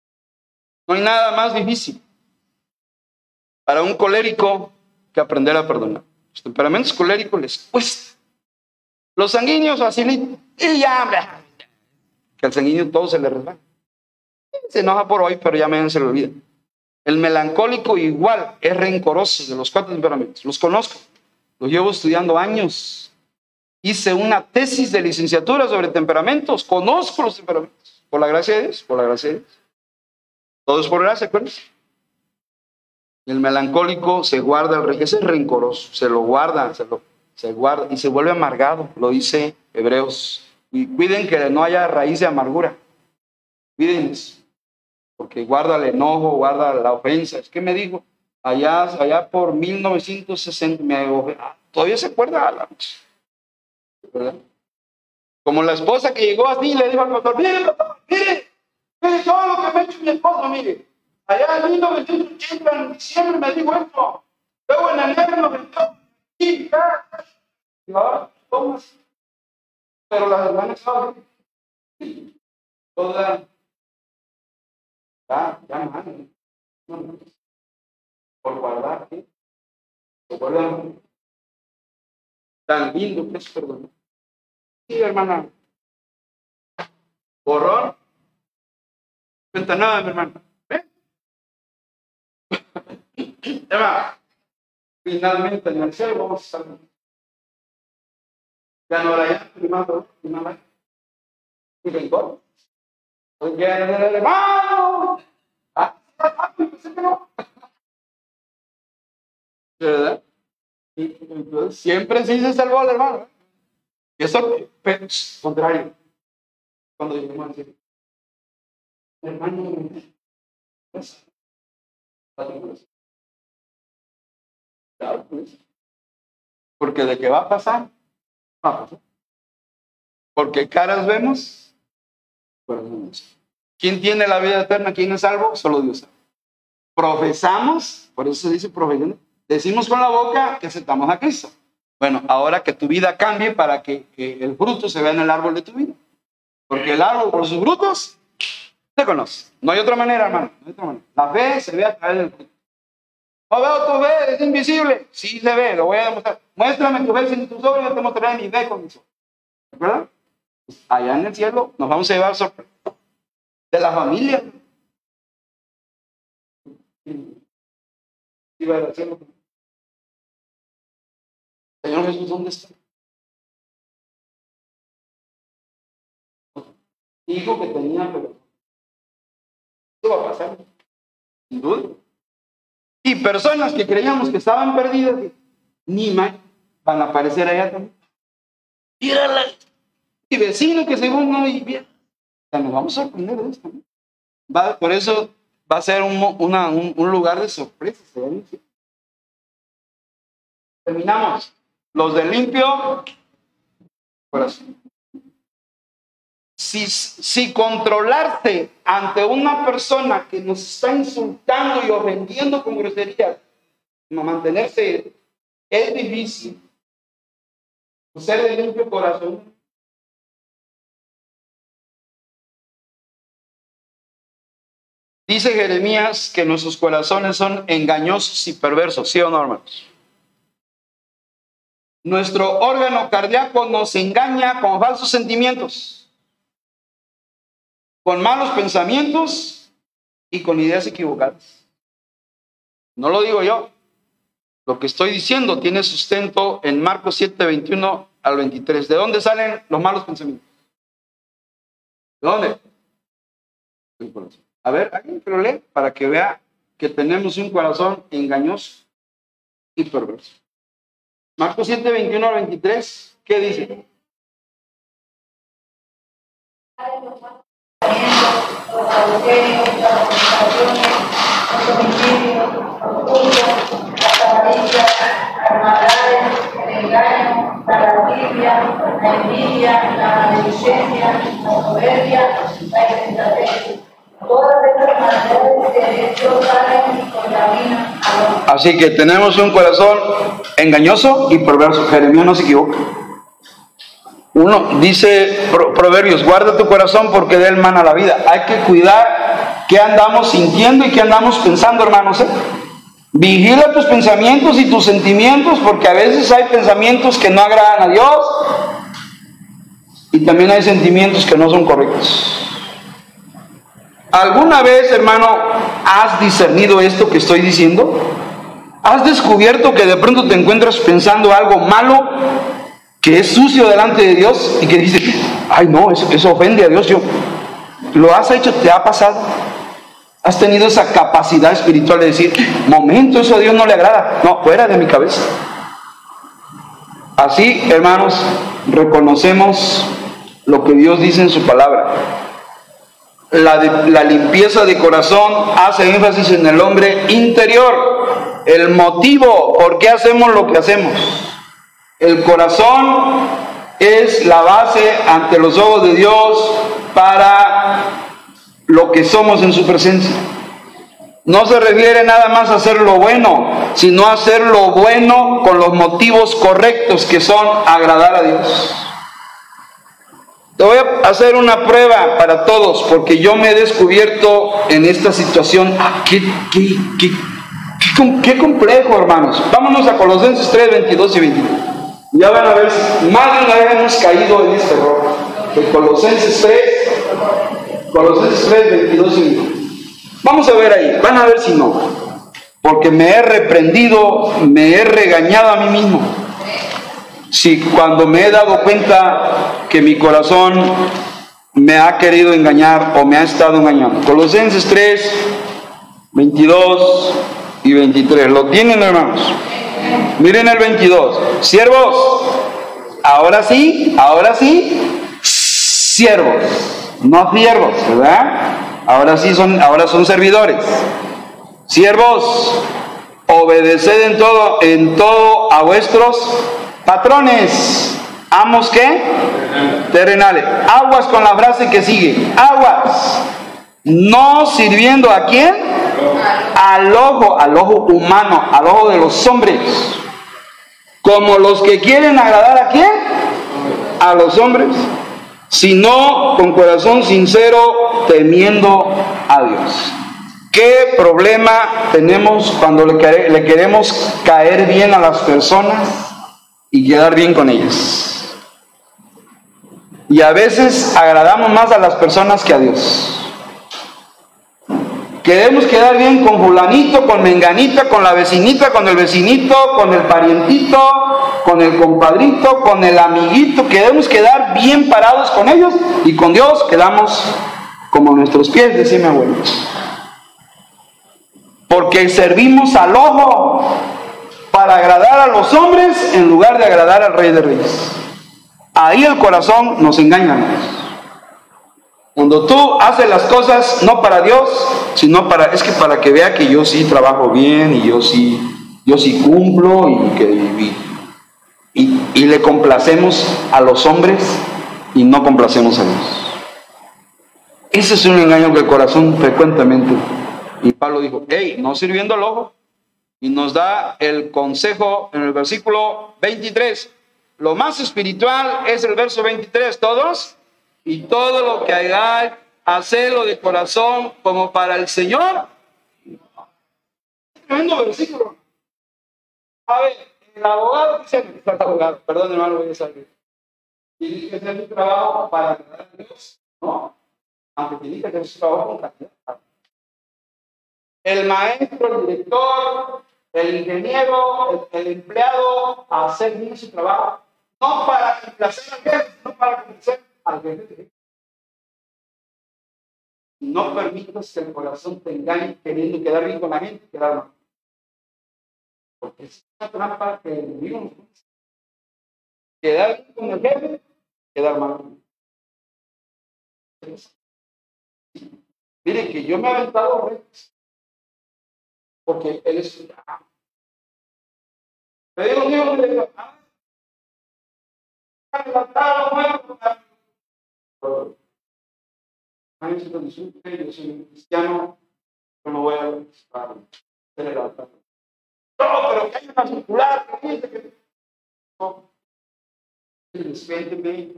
No hay nada más difícil para un colérico que aprender a perdonar. Los temperamentos coléricos les cuesta. Los sanguíneos facilitan. Y ya, que al sanguíneo todo se le resbala. Se enoja por hoy, pero ya me se le olvida. El melancólico igual es rencoroso de los cuatro temperamentos. Los conozco. Los llevo estudiando años. Hice una tesis de licenciatura sobre temperamentos. Conozco los temperamentos. Por la gracia de Dios, por la gracia de Dios. Todo es por gracia, ¿acuerdas? El melancólico se guarda, ese es rencoroso, se lo guarda, se, lo, se guarda y se vuelve amargado, lo dice Hebreos. Y cuiden que no haya raíz de amargura. Cuiden porque guarda el enojo, guarda la ofensa. Es que me dijo, allá, allá por 1960, me, ah, todavía se acuerda la ¿verdad? Como la esposa que llegó así le dijo al pastor, mire, mire, mire todo lo que me ha hecho mi esposo, mire. Allá en 1980, en diciembre, me dijo esto. Luego en enero me vendió. Y ahora, ¿cómo? Pero las hermanas saben. Todas. Ya, ya, mano. Por guardar. Por Tan lindo que es perdón. Sí, hermana. Borrón. Cuenta nada, mi hermana. Finalmente en el cielo. Ya no ya, primado. Y el hermano. ¿Verdad? Siempre sí se salvó al hermano. Y eso, contrario. Cuando yo hermano, hermano, pues. Porque de qué va a pasar, va a pasar. Porque caras vemos, ¿Quién tiene la vida eterna? ¿Quién es salvo? Solo Dios Profesamos, por eso se dice profesión, decimos con la boca que aceptamos a Cristo. Bueno, ahora que tu vida cambie para que, el fruto se vea en el árbol de tu vida. Porque el árbol por sus frutos se conoce. No hay otra manera, hermano. No hay otra manera. La fe se ve a través del fruto. No veo tu fe, es invisible. Sí se ve, lo voy a demostrar. Muéstrame tu fe sin tus ojos y yo te mostraré mi fe con mis ojos. ¿Verdad? Allá en el cielo nos vamos a llevar sorpresa. De la familia. Señor Jesús, ¿dónde está? Hijo que tenía, pero. ¿Qué va a pasar? Sin duda. Y personas que creíamos que estaban perdidas, ni más, van a aparecer allá también. Y vecino que según no bien. O nos vamos a sorprender de esto. Por eso va a ser un, un, un lugar de sorpresas. Terminamos. Los de limpio corazón si, controlarse ante una persona que nos está insultando y ofendiendo con groserías, mantenerse es difícil. Ser de limpio corazón. Dice Jeremías que nuestros corazones son engañosos y perversos, ¿sí o no, hermanos? Nuestro órgano cardíaco nos engaña con falsos sentimientos con malos pensamientos y con ideas equivocadas. No lo digo yo, Lo que estoy diciendo tiene sustento en Marcos 7, 21 al 23. ¿De dónde salen los malos pensamientos? ¿De dónde? A ver, alguien que lo lee para que vea que tenemos un corazón engañoso y perverso. Marcos 7, 21 al 23, ¿qué dice? Los saduceos, las fornicaciones, los homicidios, los las avaricias, las maldades, el engaño, la lascivia, la envidia, la maledicencia, la soberbia, la insensatez. Todas estas maldades de Dios salen y contaminan al hombre. Así que tenemos un corazón engañoso y perverso. Jeremías no se equivoca. Uno dice Pro- Proverbios, guarda tu corazón porque de él mana la vida. Hay que cuidar qué andamos sintiendo y qué andamos pensando, hermanos. ¿eh? Vigila tus pensamientos y tus sentimientos porque a veces hay pensamientos que no agradan a Dios y también hay sentimientos que no son correctos. ¿Alguna vez, hermano, has discernido esto que estoy diciendo? ¿Has descubierto que de pronto te encuentras pensando algo malo, que es sucio delante de Dios y que dices, ay no, eso, ofende a Dios? Yo, ¿Lo has hecho? ¿Te ha pasado? ¿Has tenido esa capacidad espiritual de decir, momento, eso a Dios no le agrada? No, fuera de mi cabeza. Así, hermanos, reconocemos lo que Dios dice en su palabra. La, la limpieza de corazón hace énfasis en el hombre interior, el motivo por qué hacemos lo que hacemos. El corazón es la base ante los ojos de Dios para lo que somos en su presencia. No se refiere nada más a hacer lo bueno, sino a hacer lo bueno con los motivos correctos que son agradar a Dios. Te voy a hacer una prueba para todos, porque yo me he descubierto en esta situación. Ah, qué, qué- qué- qué com- qué complejo, hermanos. Vámonos a Colosenses 3, 22 y 23. Ya van a ver, más de una vez hemos caído en este error. De Colosenses 3, Colosenses 3, 22 y 23. Vamos a ver ahí, van a ver si no. Porque me he reprendido, me he regañado a mí mismo. Si cuando me he dado cuenta que mi corazón me ha querido engañar o me ha estado engañando. Colosenses 3, 22 y 23. ¿Lo tienen, hermanos? Miren el 22. Siervos, ahora sí, ahora sí, siervos, no siervos, ¿verdad? Ahora sí son, ahora son servidores. Siervos, obedeced en todo, en todo a vuestros patrones. ¿Amos qué? Terrenales. Aguas con la frase que sigue. Aguas. No sirviendo a quién? Al ojo, al ojo humano, al ojo de los hombres. Como los que quieren agradar a quién? A los hombres. Sino con corazón sincero, temiendo a Dios. ¿Qué problema tenemos cuando le, quere- le queremos caer bien a las personas y quedar bien con ellas? Y a veces agradamos más a las personas que a Dios. Queremos quedar bien con fulanito, con menganita, con la vecinita, con el vecinito, con el parientito, con el compadrito, con el amiguito. Queremos quedar bien parados con ellos y con Dios quedamos como nuestros pies, decía mi abuelo. Porque servimos al ojo para agradar a los hombres en lugar de agradar al Rey de Reyes. Ahí el corazón nos engaña. Cuando tú haces las cosas no para Dios, sino para es que para que vea que yo sí trabajo bien y yo sí yo sí cumplo y que y- y le complacemos a los hombres y no complacemos a Dios. Ese es un engaño que el corazón frecuentemente. Y Pablo dijo, hey, no sirviendo al ojo. Y nos da el consejo en el versículo 23. Lo más espiritual es el verso 23, todos. Y todo lo que hagáis, hacedlo de corazón como para el Señor. Tremendo versículo. A ver, el abogado dice, el abogado, perdón hermano, voy a salir. Tiene que hacer su trabajo para a Dios, ¿no? Aunque tiene que hacer su trabajo con calidad. El maestro, el director, el ingeniero, el, el empleado a hacer bien su trabajo, no para complacer al jefe, no para complacer al jefe. No permitas que el corazón te engañe queriendo quedar bien con la gente, quedar mal. Porque es una trampa que el enemigo. Quedar bien con el jefe, quedar mal. Miren que yo me he aventado retos. Porque él es Me digo, Dios, me digo, ah, levantado, muerto, Ay, yo soy cristiano, no voy a participar en el altar. No, pero que hay una circular que que. No. Respéteme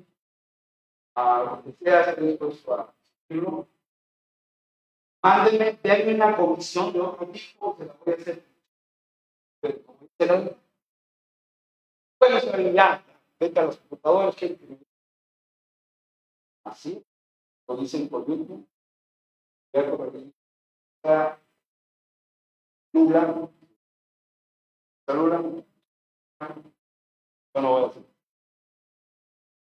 a lo que sea, estoy dispuesto a decirlo. Mándenme, denme una comisión de otro tipo, se la voy a hacer. Pero como dice bueno, se ya, vete a los computadores, que así, lo dicen por YouTube, nula, celular, yo no voy a hacer.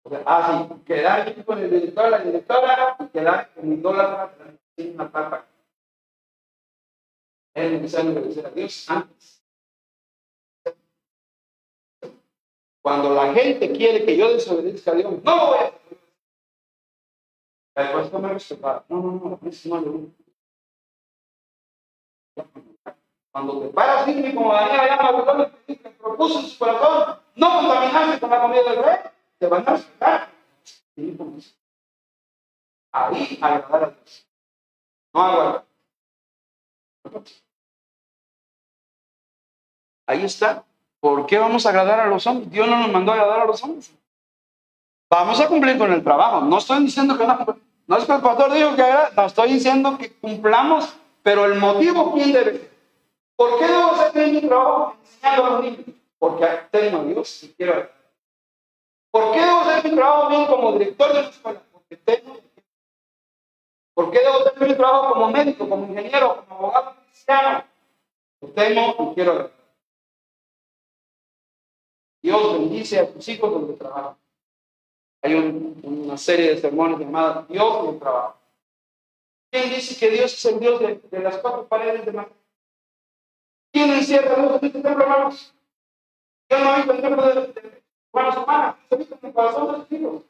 O sea, ah, sí, quedar con el director, la directora, quedar con mi dólar en una tapa. Es necesario obedecer a Dios antes. Cuando la gente quiere que yo desobedezca a Dios, no voy a hacer. Después no me respetar. No, no, no, eso no lo Cuando te paras firme como Daniel llama que propuso en su corazón no contaminarse con la comida del rey, te van a respetar. Ahí agradar a Dios. No agradar. Ahí está. ¿Por qué vamos a agradar a los hombres? Dios no nos mandó a agradar a los hombres. Vamos a cumplir con el trabajo. No estoy diciendo que no. No es que el pastor dijo que no estoy diciendo que cumplamos, pero el motivo, ¿quién debe ser? ¿Por qué debo hacer mi trabajo enseñando a los niños? Porque tengo a Dios y quiero ¿Por qué debo hacer mi trabajo bien como director de la escuela? Porque tengo ¿Por qué debo hacer mi trabajo como médico, como ingeniero, como abogado cristiano? Tengo y quiero Dios bendice a tus hijos donde trabajan. Hay una serie de sermones llamadas Dios el trabajo. ¿Quién dice que Dios es el Dios de, las cuatro paredes de Madrid? ¿Quién encierra Dios en este templo, hermanos? Yo no visto el templo de, de hermanos humanas, he visto en el corazón de los hijos.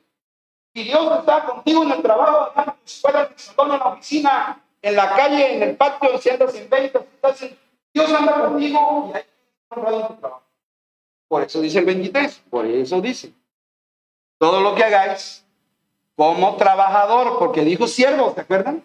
Y Dios está contigo en el trabajo, en la escuela, en el salón, en la oficina, en la calle, en el patio, si andas en ventas, Dios anda contigo y ahí está en tu trabajo. Por eso dice el 23, por eso dice todo lo que hagáis como trabajador, porque dijo siervo, ¿te acuerdan?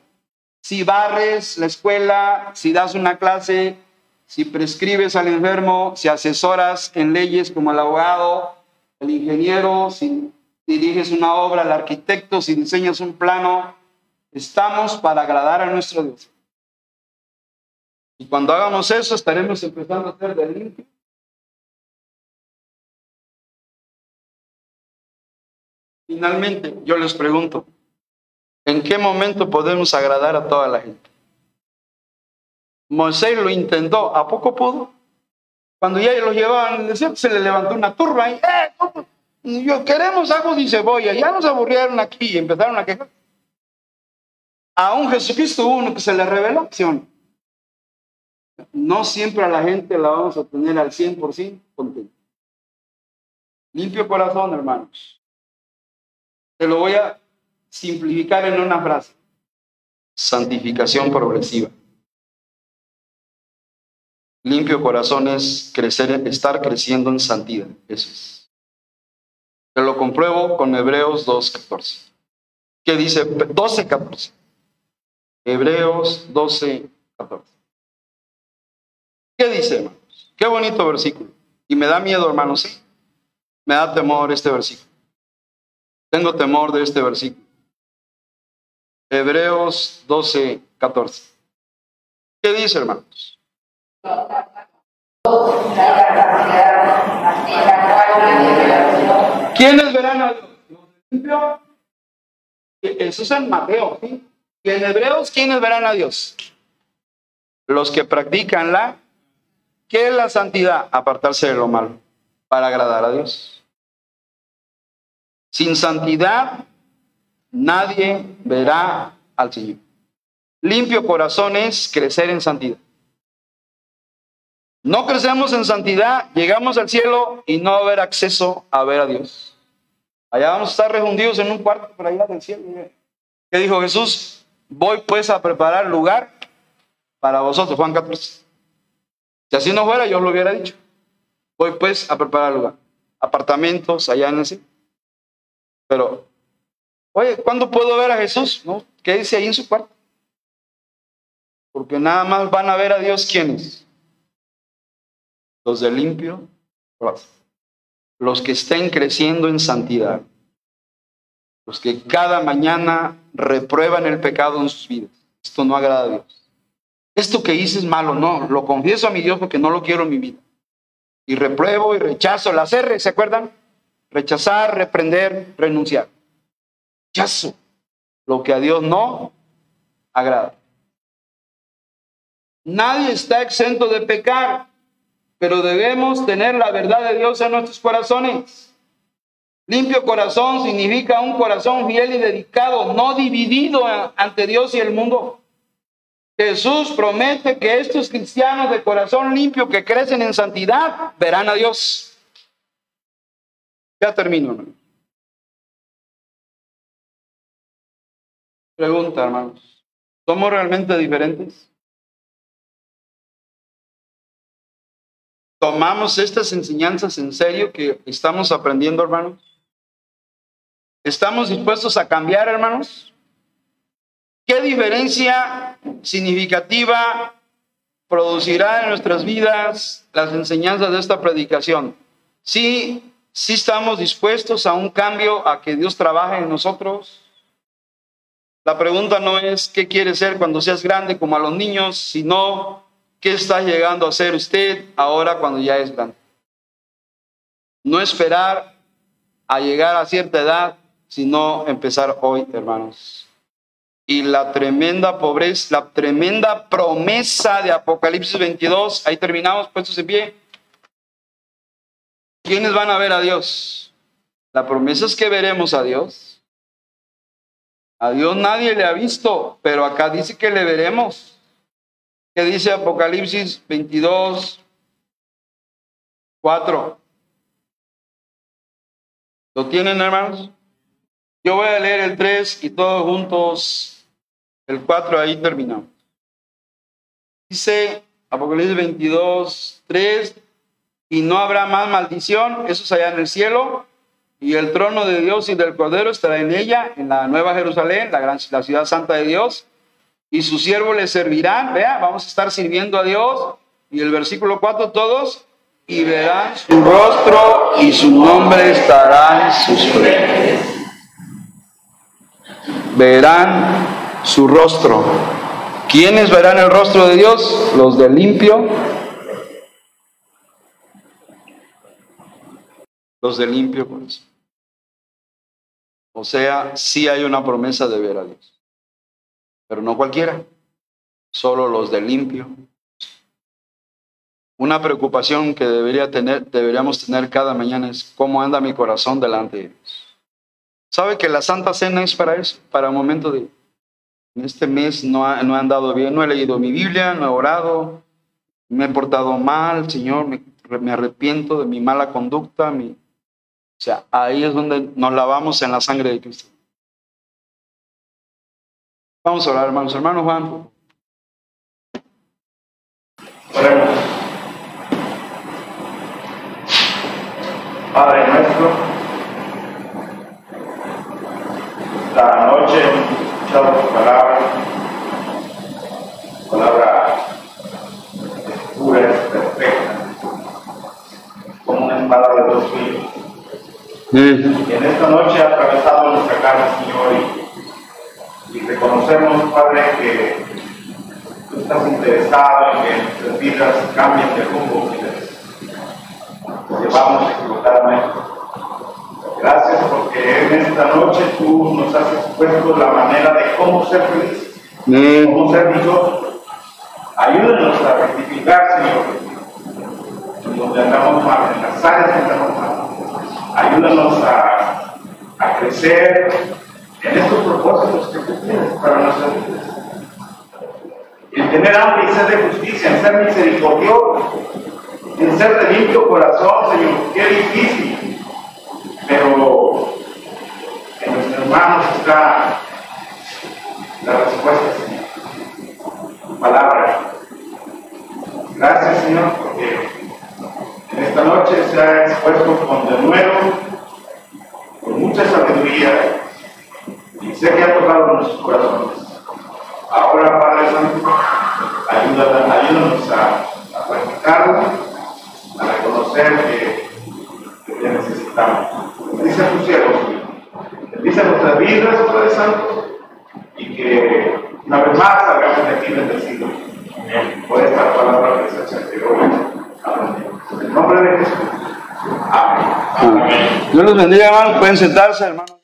Si barres la escuela, si das una clase, si prescribes al enfermo, si asesoras en leyes como el abogado, el ingeniero, si diriges una obra, el arquitecto, si diseñas un plano, estamos para agradar a nuestro Dios. Y cuando hagamos eso, estaremos empezando a hacer de limpio Finalmente, yo les pregunto, ¿en qué momento podemos agradar a toda la gente? Moisés lo intentó, ¿a poco pudo? Cuando ya los llevaban al desierto, se le levantó una turba y, eh, yo queremos algo de cebolla, ya nos aburrieron aquí y empezaron a quejar. Aún Jesucristo uno que se le reveló, No siempre a la gente la vamos a tener al 100% contento. Limpio corazón, hermanos. Te lo voy a simplificar en una frase. Santificación progresiva. Limpio corazón es crecer, estar creciendo en santidad. Eso es. Te lo compruebo con Hebreos 2.14. ¿Qué dice? 12.14. Hebreos 12.14. ¿Qué dice, hermanos? Qué bonito versículo. Y me da miedo, hermanos, sí. Me da temor este versículo. Tengo temor de este versículo. Hebreos 12, 14. ¿Qué dice, hermanos? ¿Quiénes verán a Dios? Eso es en Mateo. Y en Hebreos, ¿quiénes verán a Dios? Los que practican la ¿Qué es la santidad? Apartarse de lo malo para agradar a Dios. Sin santidad nadie verá al Señor. Limpio corazón es crecer en santidad. No crecemos en santidad, llegamos al cielo y no va a haber acceso a ver a Dios. Allá vamos a estar refundidos en un cuarto por allá del cielo. ¿Qué dijo Jesús? Voy pues a preparar lugar para vosotros, Juan 14. Si así no fuera, yo lo hubiera dicho. Voy pues a preparar lugar. Apartamentos allá en ese. Pero, oye, ¿cuándo puedo ver a Jesús? ¿No? ¿Qué dice ahí en su cuarto? Porque nada más van a ver a Dios quienes. Los de limpio, los que estén creciendo en santidad, los que cada mañana reprueban el pecado en sus vidas. Esto no agrada a Dios. Esto que hice es malo, no, lo confieso a mi Dios porque no lo quiero en mi vida. Y repruebo y rechazo las R, ¿se acuerdan? Rechazar, reprender, renunciar. Rechazo lo que a Dios no agrada. Nadie está exento de pecar, pero debemos tener la verdad de Dios en nuestros corazones. Limpio corazón significa un corazón fiel y dedicado, no dividido ante Dios y el mundo. Jesús promete que estos cristianos de corazón limpio que crecen en santidad verán a Dios. Ya termino. Pregunta, hermanos. ¿Somos realmente diferentes? ¿Tomamos estas enseñanzas en serio que estamos aprendiendo, hermanos? ¿Estamos dispuestos a cambiar, hermanos? ¿Qué diferencia significativa producirá en nuestras vidas las enseñanzas de esta predicación? Sí, sí estamos dispuestos a un cambio, a que Dios trabaje en nosotros. La pregunta no es qué quiere ser cuando seas grande como a los niños, sino qué está llegando a ser usted ahora cuando ya es grande. No esperar a llegar a cierta edad, sino empezar hoy, hermanos y la tremenda pobreza, la tremenda promesa de Apocalipsis 22. Ahí terminamos, puestos en pie. ¿Quiénes van a ver a Dios? La promesa es que veremos a Dios. A Dios nadie le ha visto, pero acá dice que le veremos. ¿Qué dice Apocalipsis 22, 4? ¿Lo tienen, hermanos? Yo voy a leer el 3 y todos juntos el 4 ahí terminamos. Dice Apocalipsis 22, 3, y no habrá más maldición, eso es allá en el cielo, y el trono de Dios y del Cordero estará en ella, en la Nueva Jerusalén, la, gran, la ciudad santa de Dios, y sus siervos le servirán, vea, vamos a estar sirviendo a Dios, y el versículo 4 todos, y verán su rostro y su nombre estará en sus frentes. Verán su rostro. ¿Quiénes verán el rostro de Dios? Los de limpio. Los de limpio corazón. O sea, sí hay una promesa de ver a Dios. Pero no cualquiera. Solo los de limpio. Una preocupación que debería tener, deberíamos tener cada mañana es cómo anda mi corazón delante de Dios. ¿Sabe que la Santa Cena es para eso? Para un momento de este mes no, ha, no he andado bien, no he leído mi Biblia, no he orado, me he portado mal, Señor, me, me arrepiento de mi mala conducta. Mi... O sea, ahí es donde nos lavamos en la sangre de Cristo. Vamos a orar, hermanos. Hermano Juan. Oremos. Padre nuestro, esta noche escuchado tu palabra, palabra pura, perfecta, como una espada de dos filos. Y en esta noche ha atravesado nuestra carne, Señor, y, reconocemos, Padre, que tú estás interesado en que nuestras vidas cambien de rumbo y llevamos equivocadamente. Gracias porque en esta noche tú nos has expuesto la manera de cómo ser felices, cómo ser dichosos. Ayúdenos a rectificar, Señor, donde andamos mal, en las áreas que andamos. Ayúdanos a, crecer en estos propósitos que tú tienes para nuestras vidas. En tener hambre y sed de justicia, en ser misericordioso, en ser de limpio corazón, Señor. Qué difícil. Pero en nuestras manos está la respuesta, Señor. Tu palabra. Gracias, Señor, porque en esta noche se ha expuesto con denuedo, con mucha sabiduría, y sé que ha tocado nuestros corazones. Ahora, Padre Santo, ayúdanos, ayúdanos a, a practicarlo, a reconocer que, que te necesitamos. Bendice a tus siervos, bendice a nuestras vidas, Padre Santo, y que una vez más salgamos de aquí bendecidos por esta palabra que se hace hoy. En el nombre de Jesús. Dios los bendiga, hermanos. Pueden sentarse, hermanos.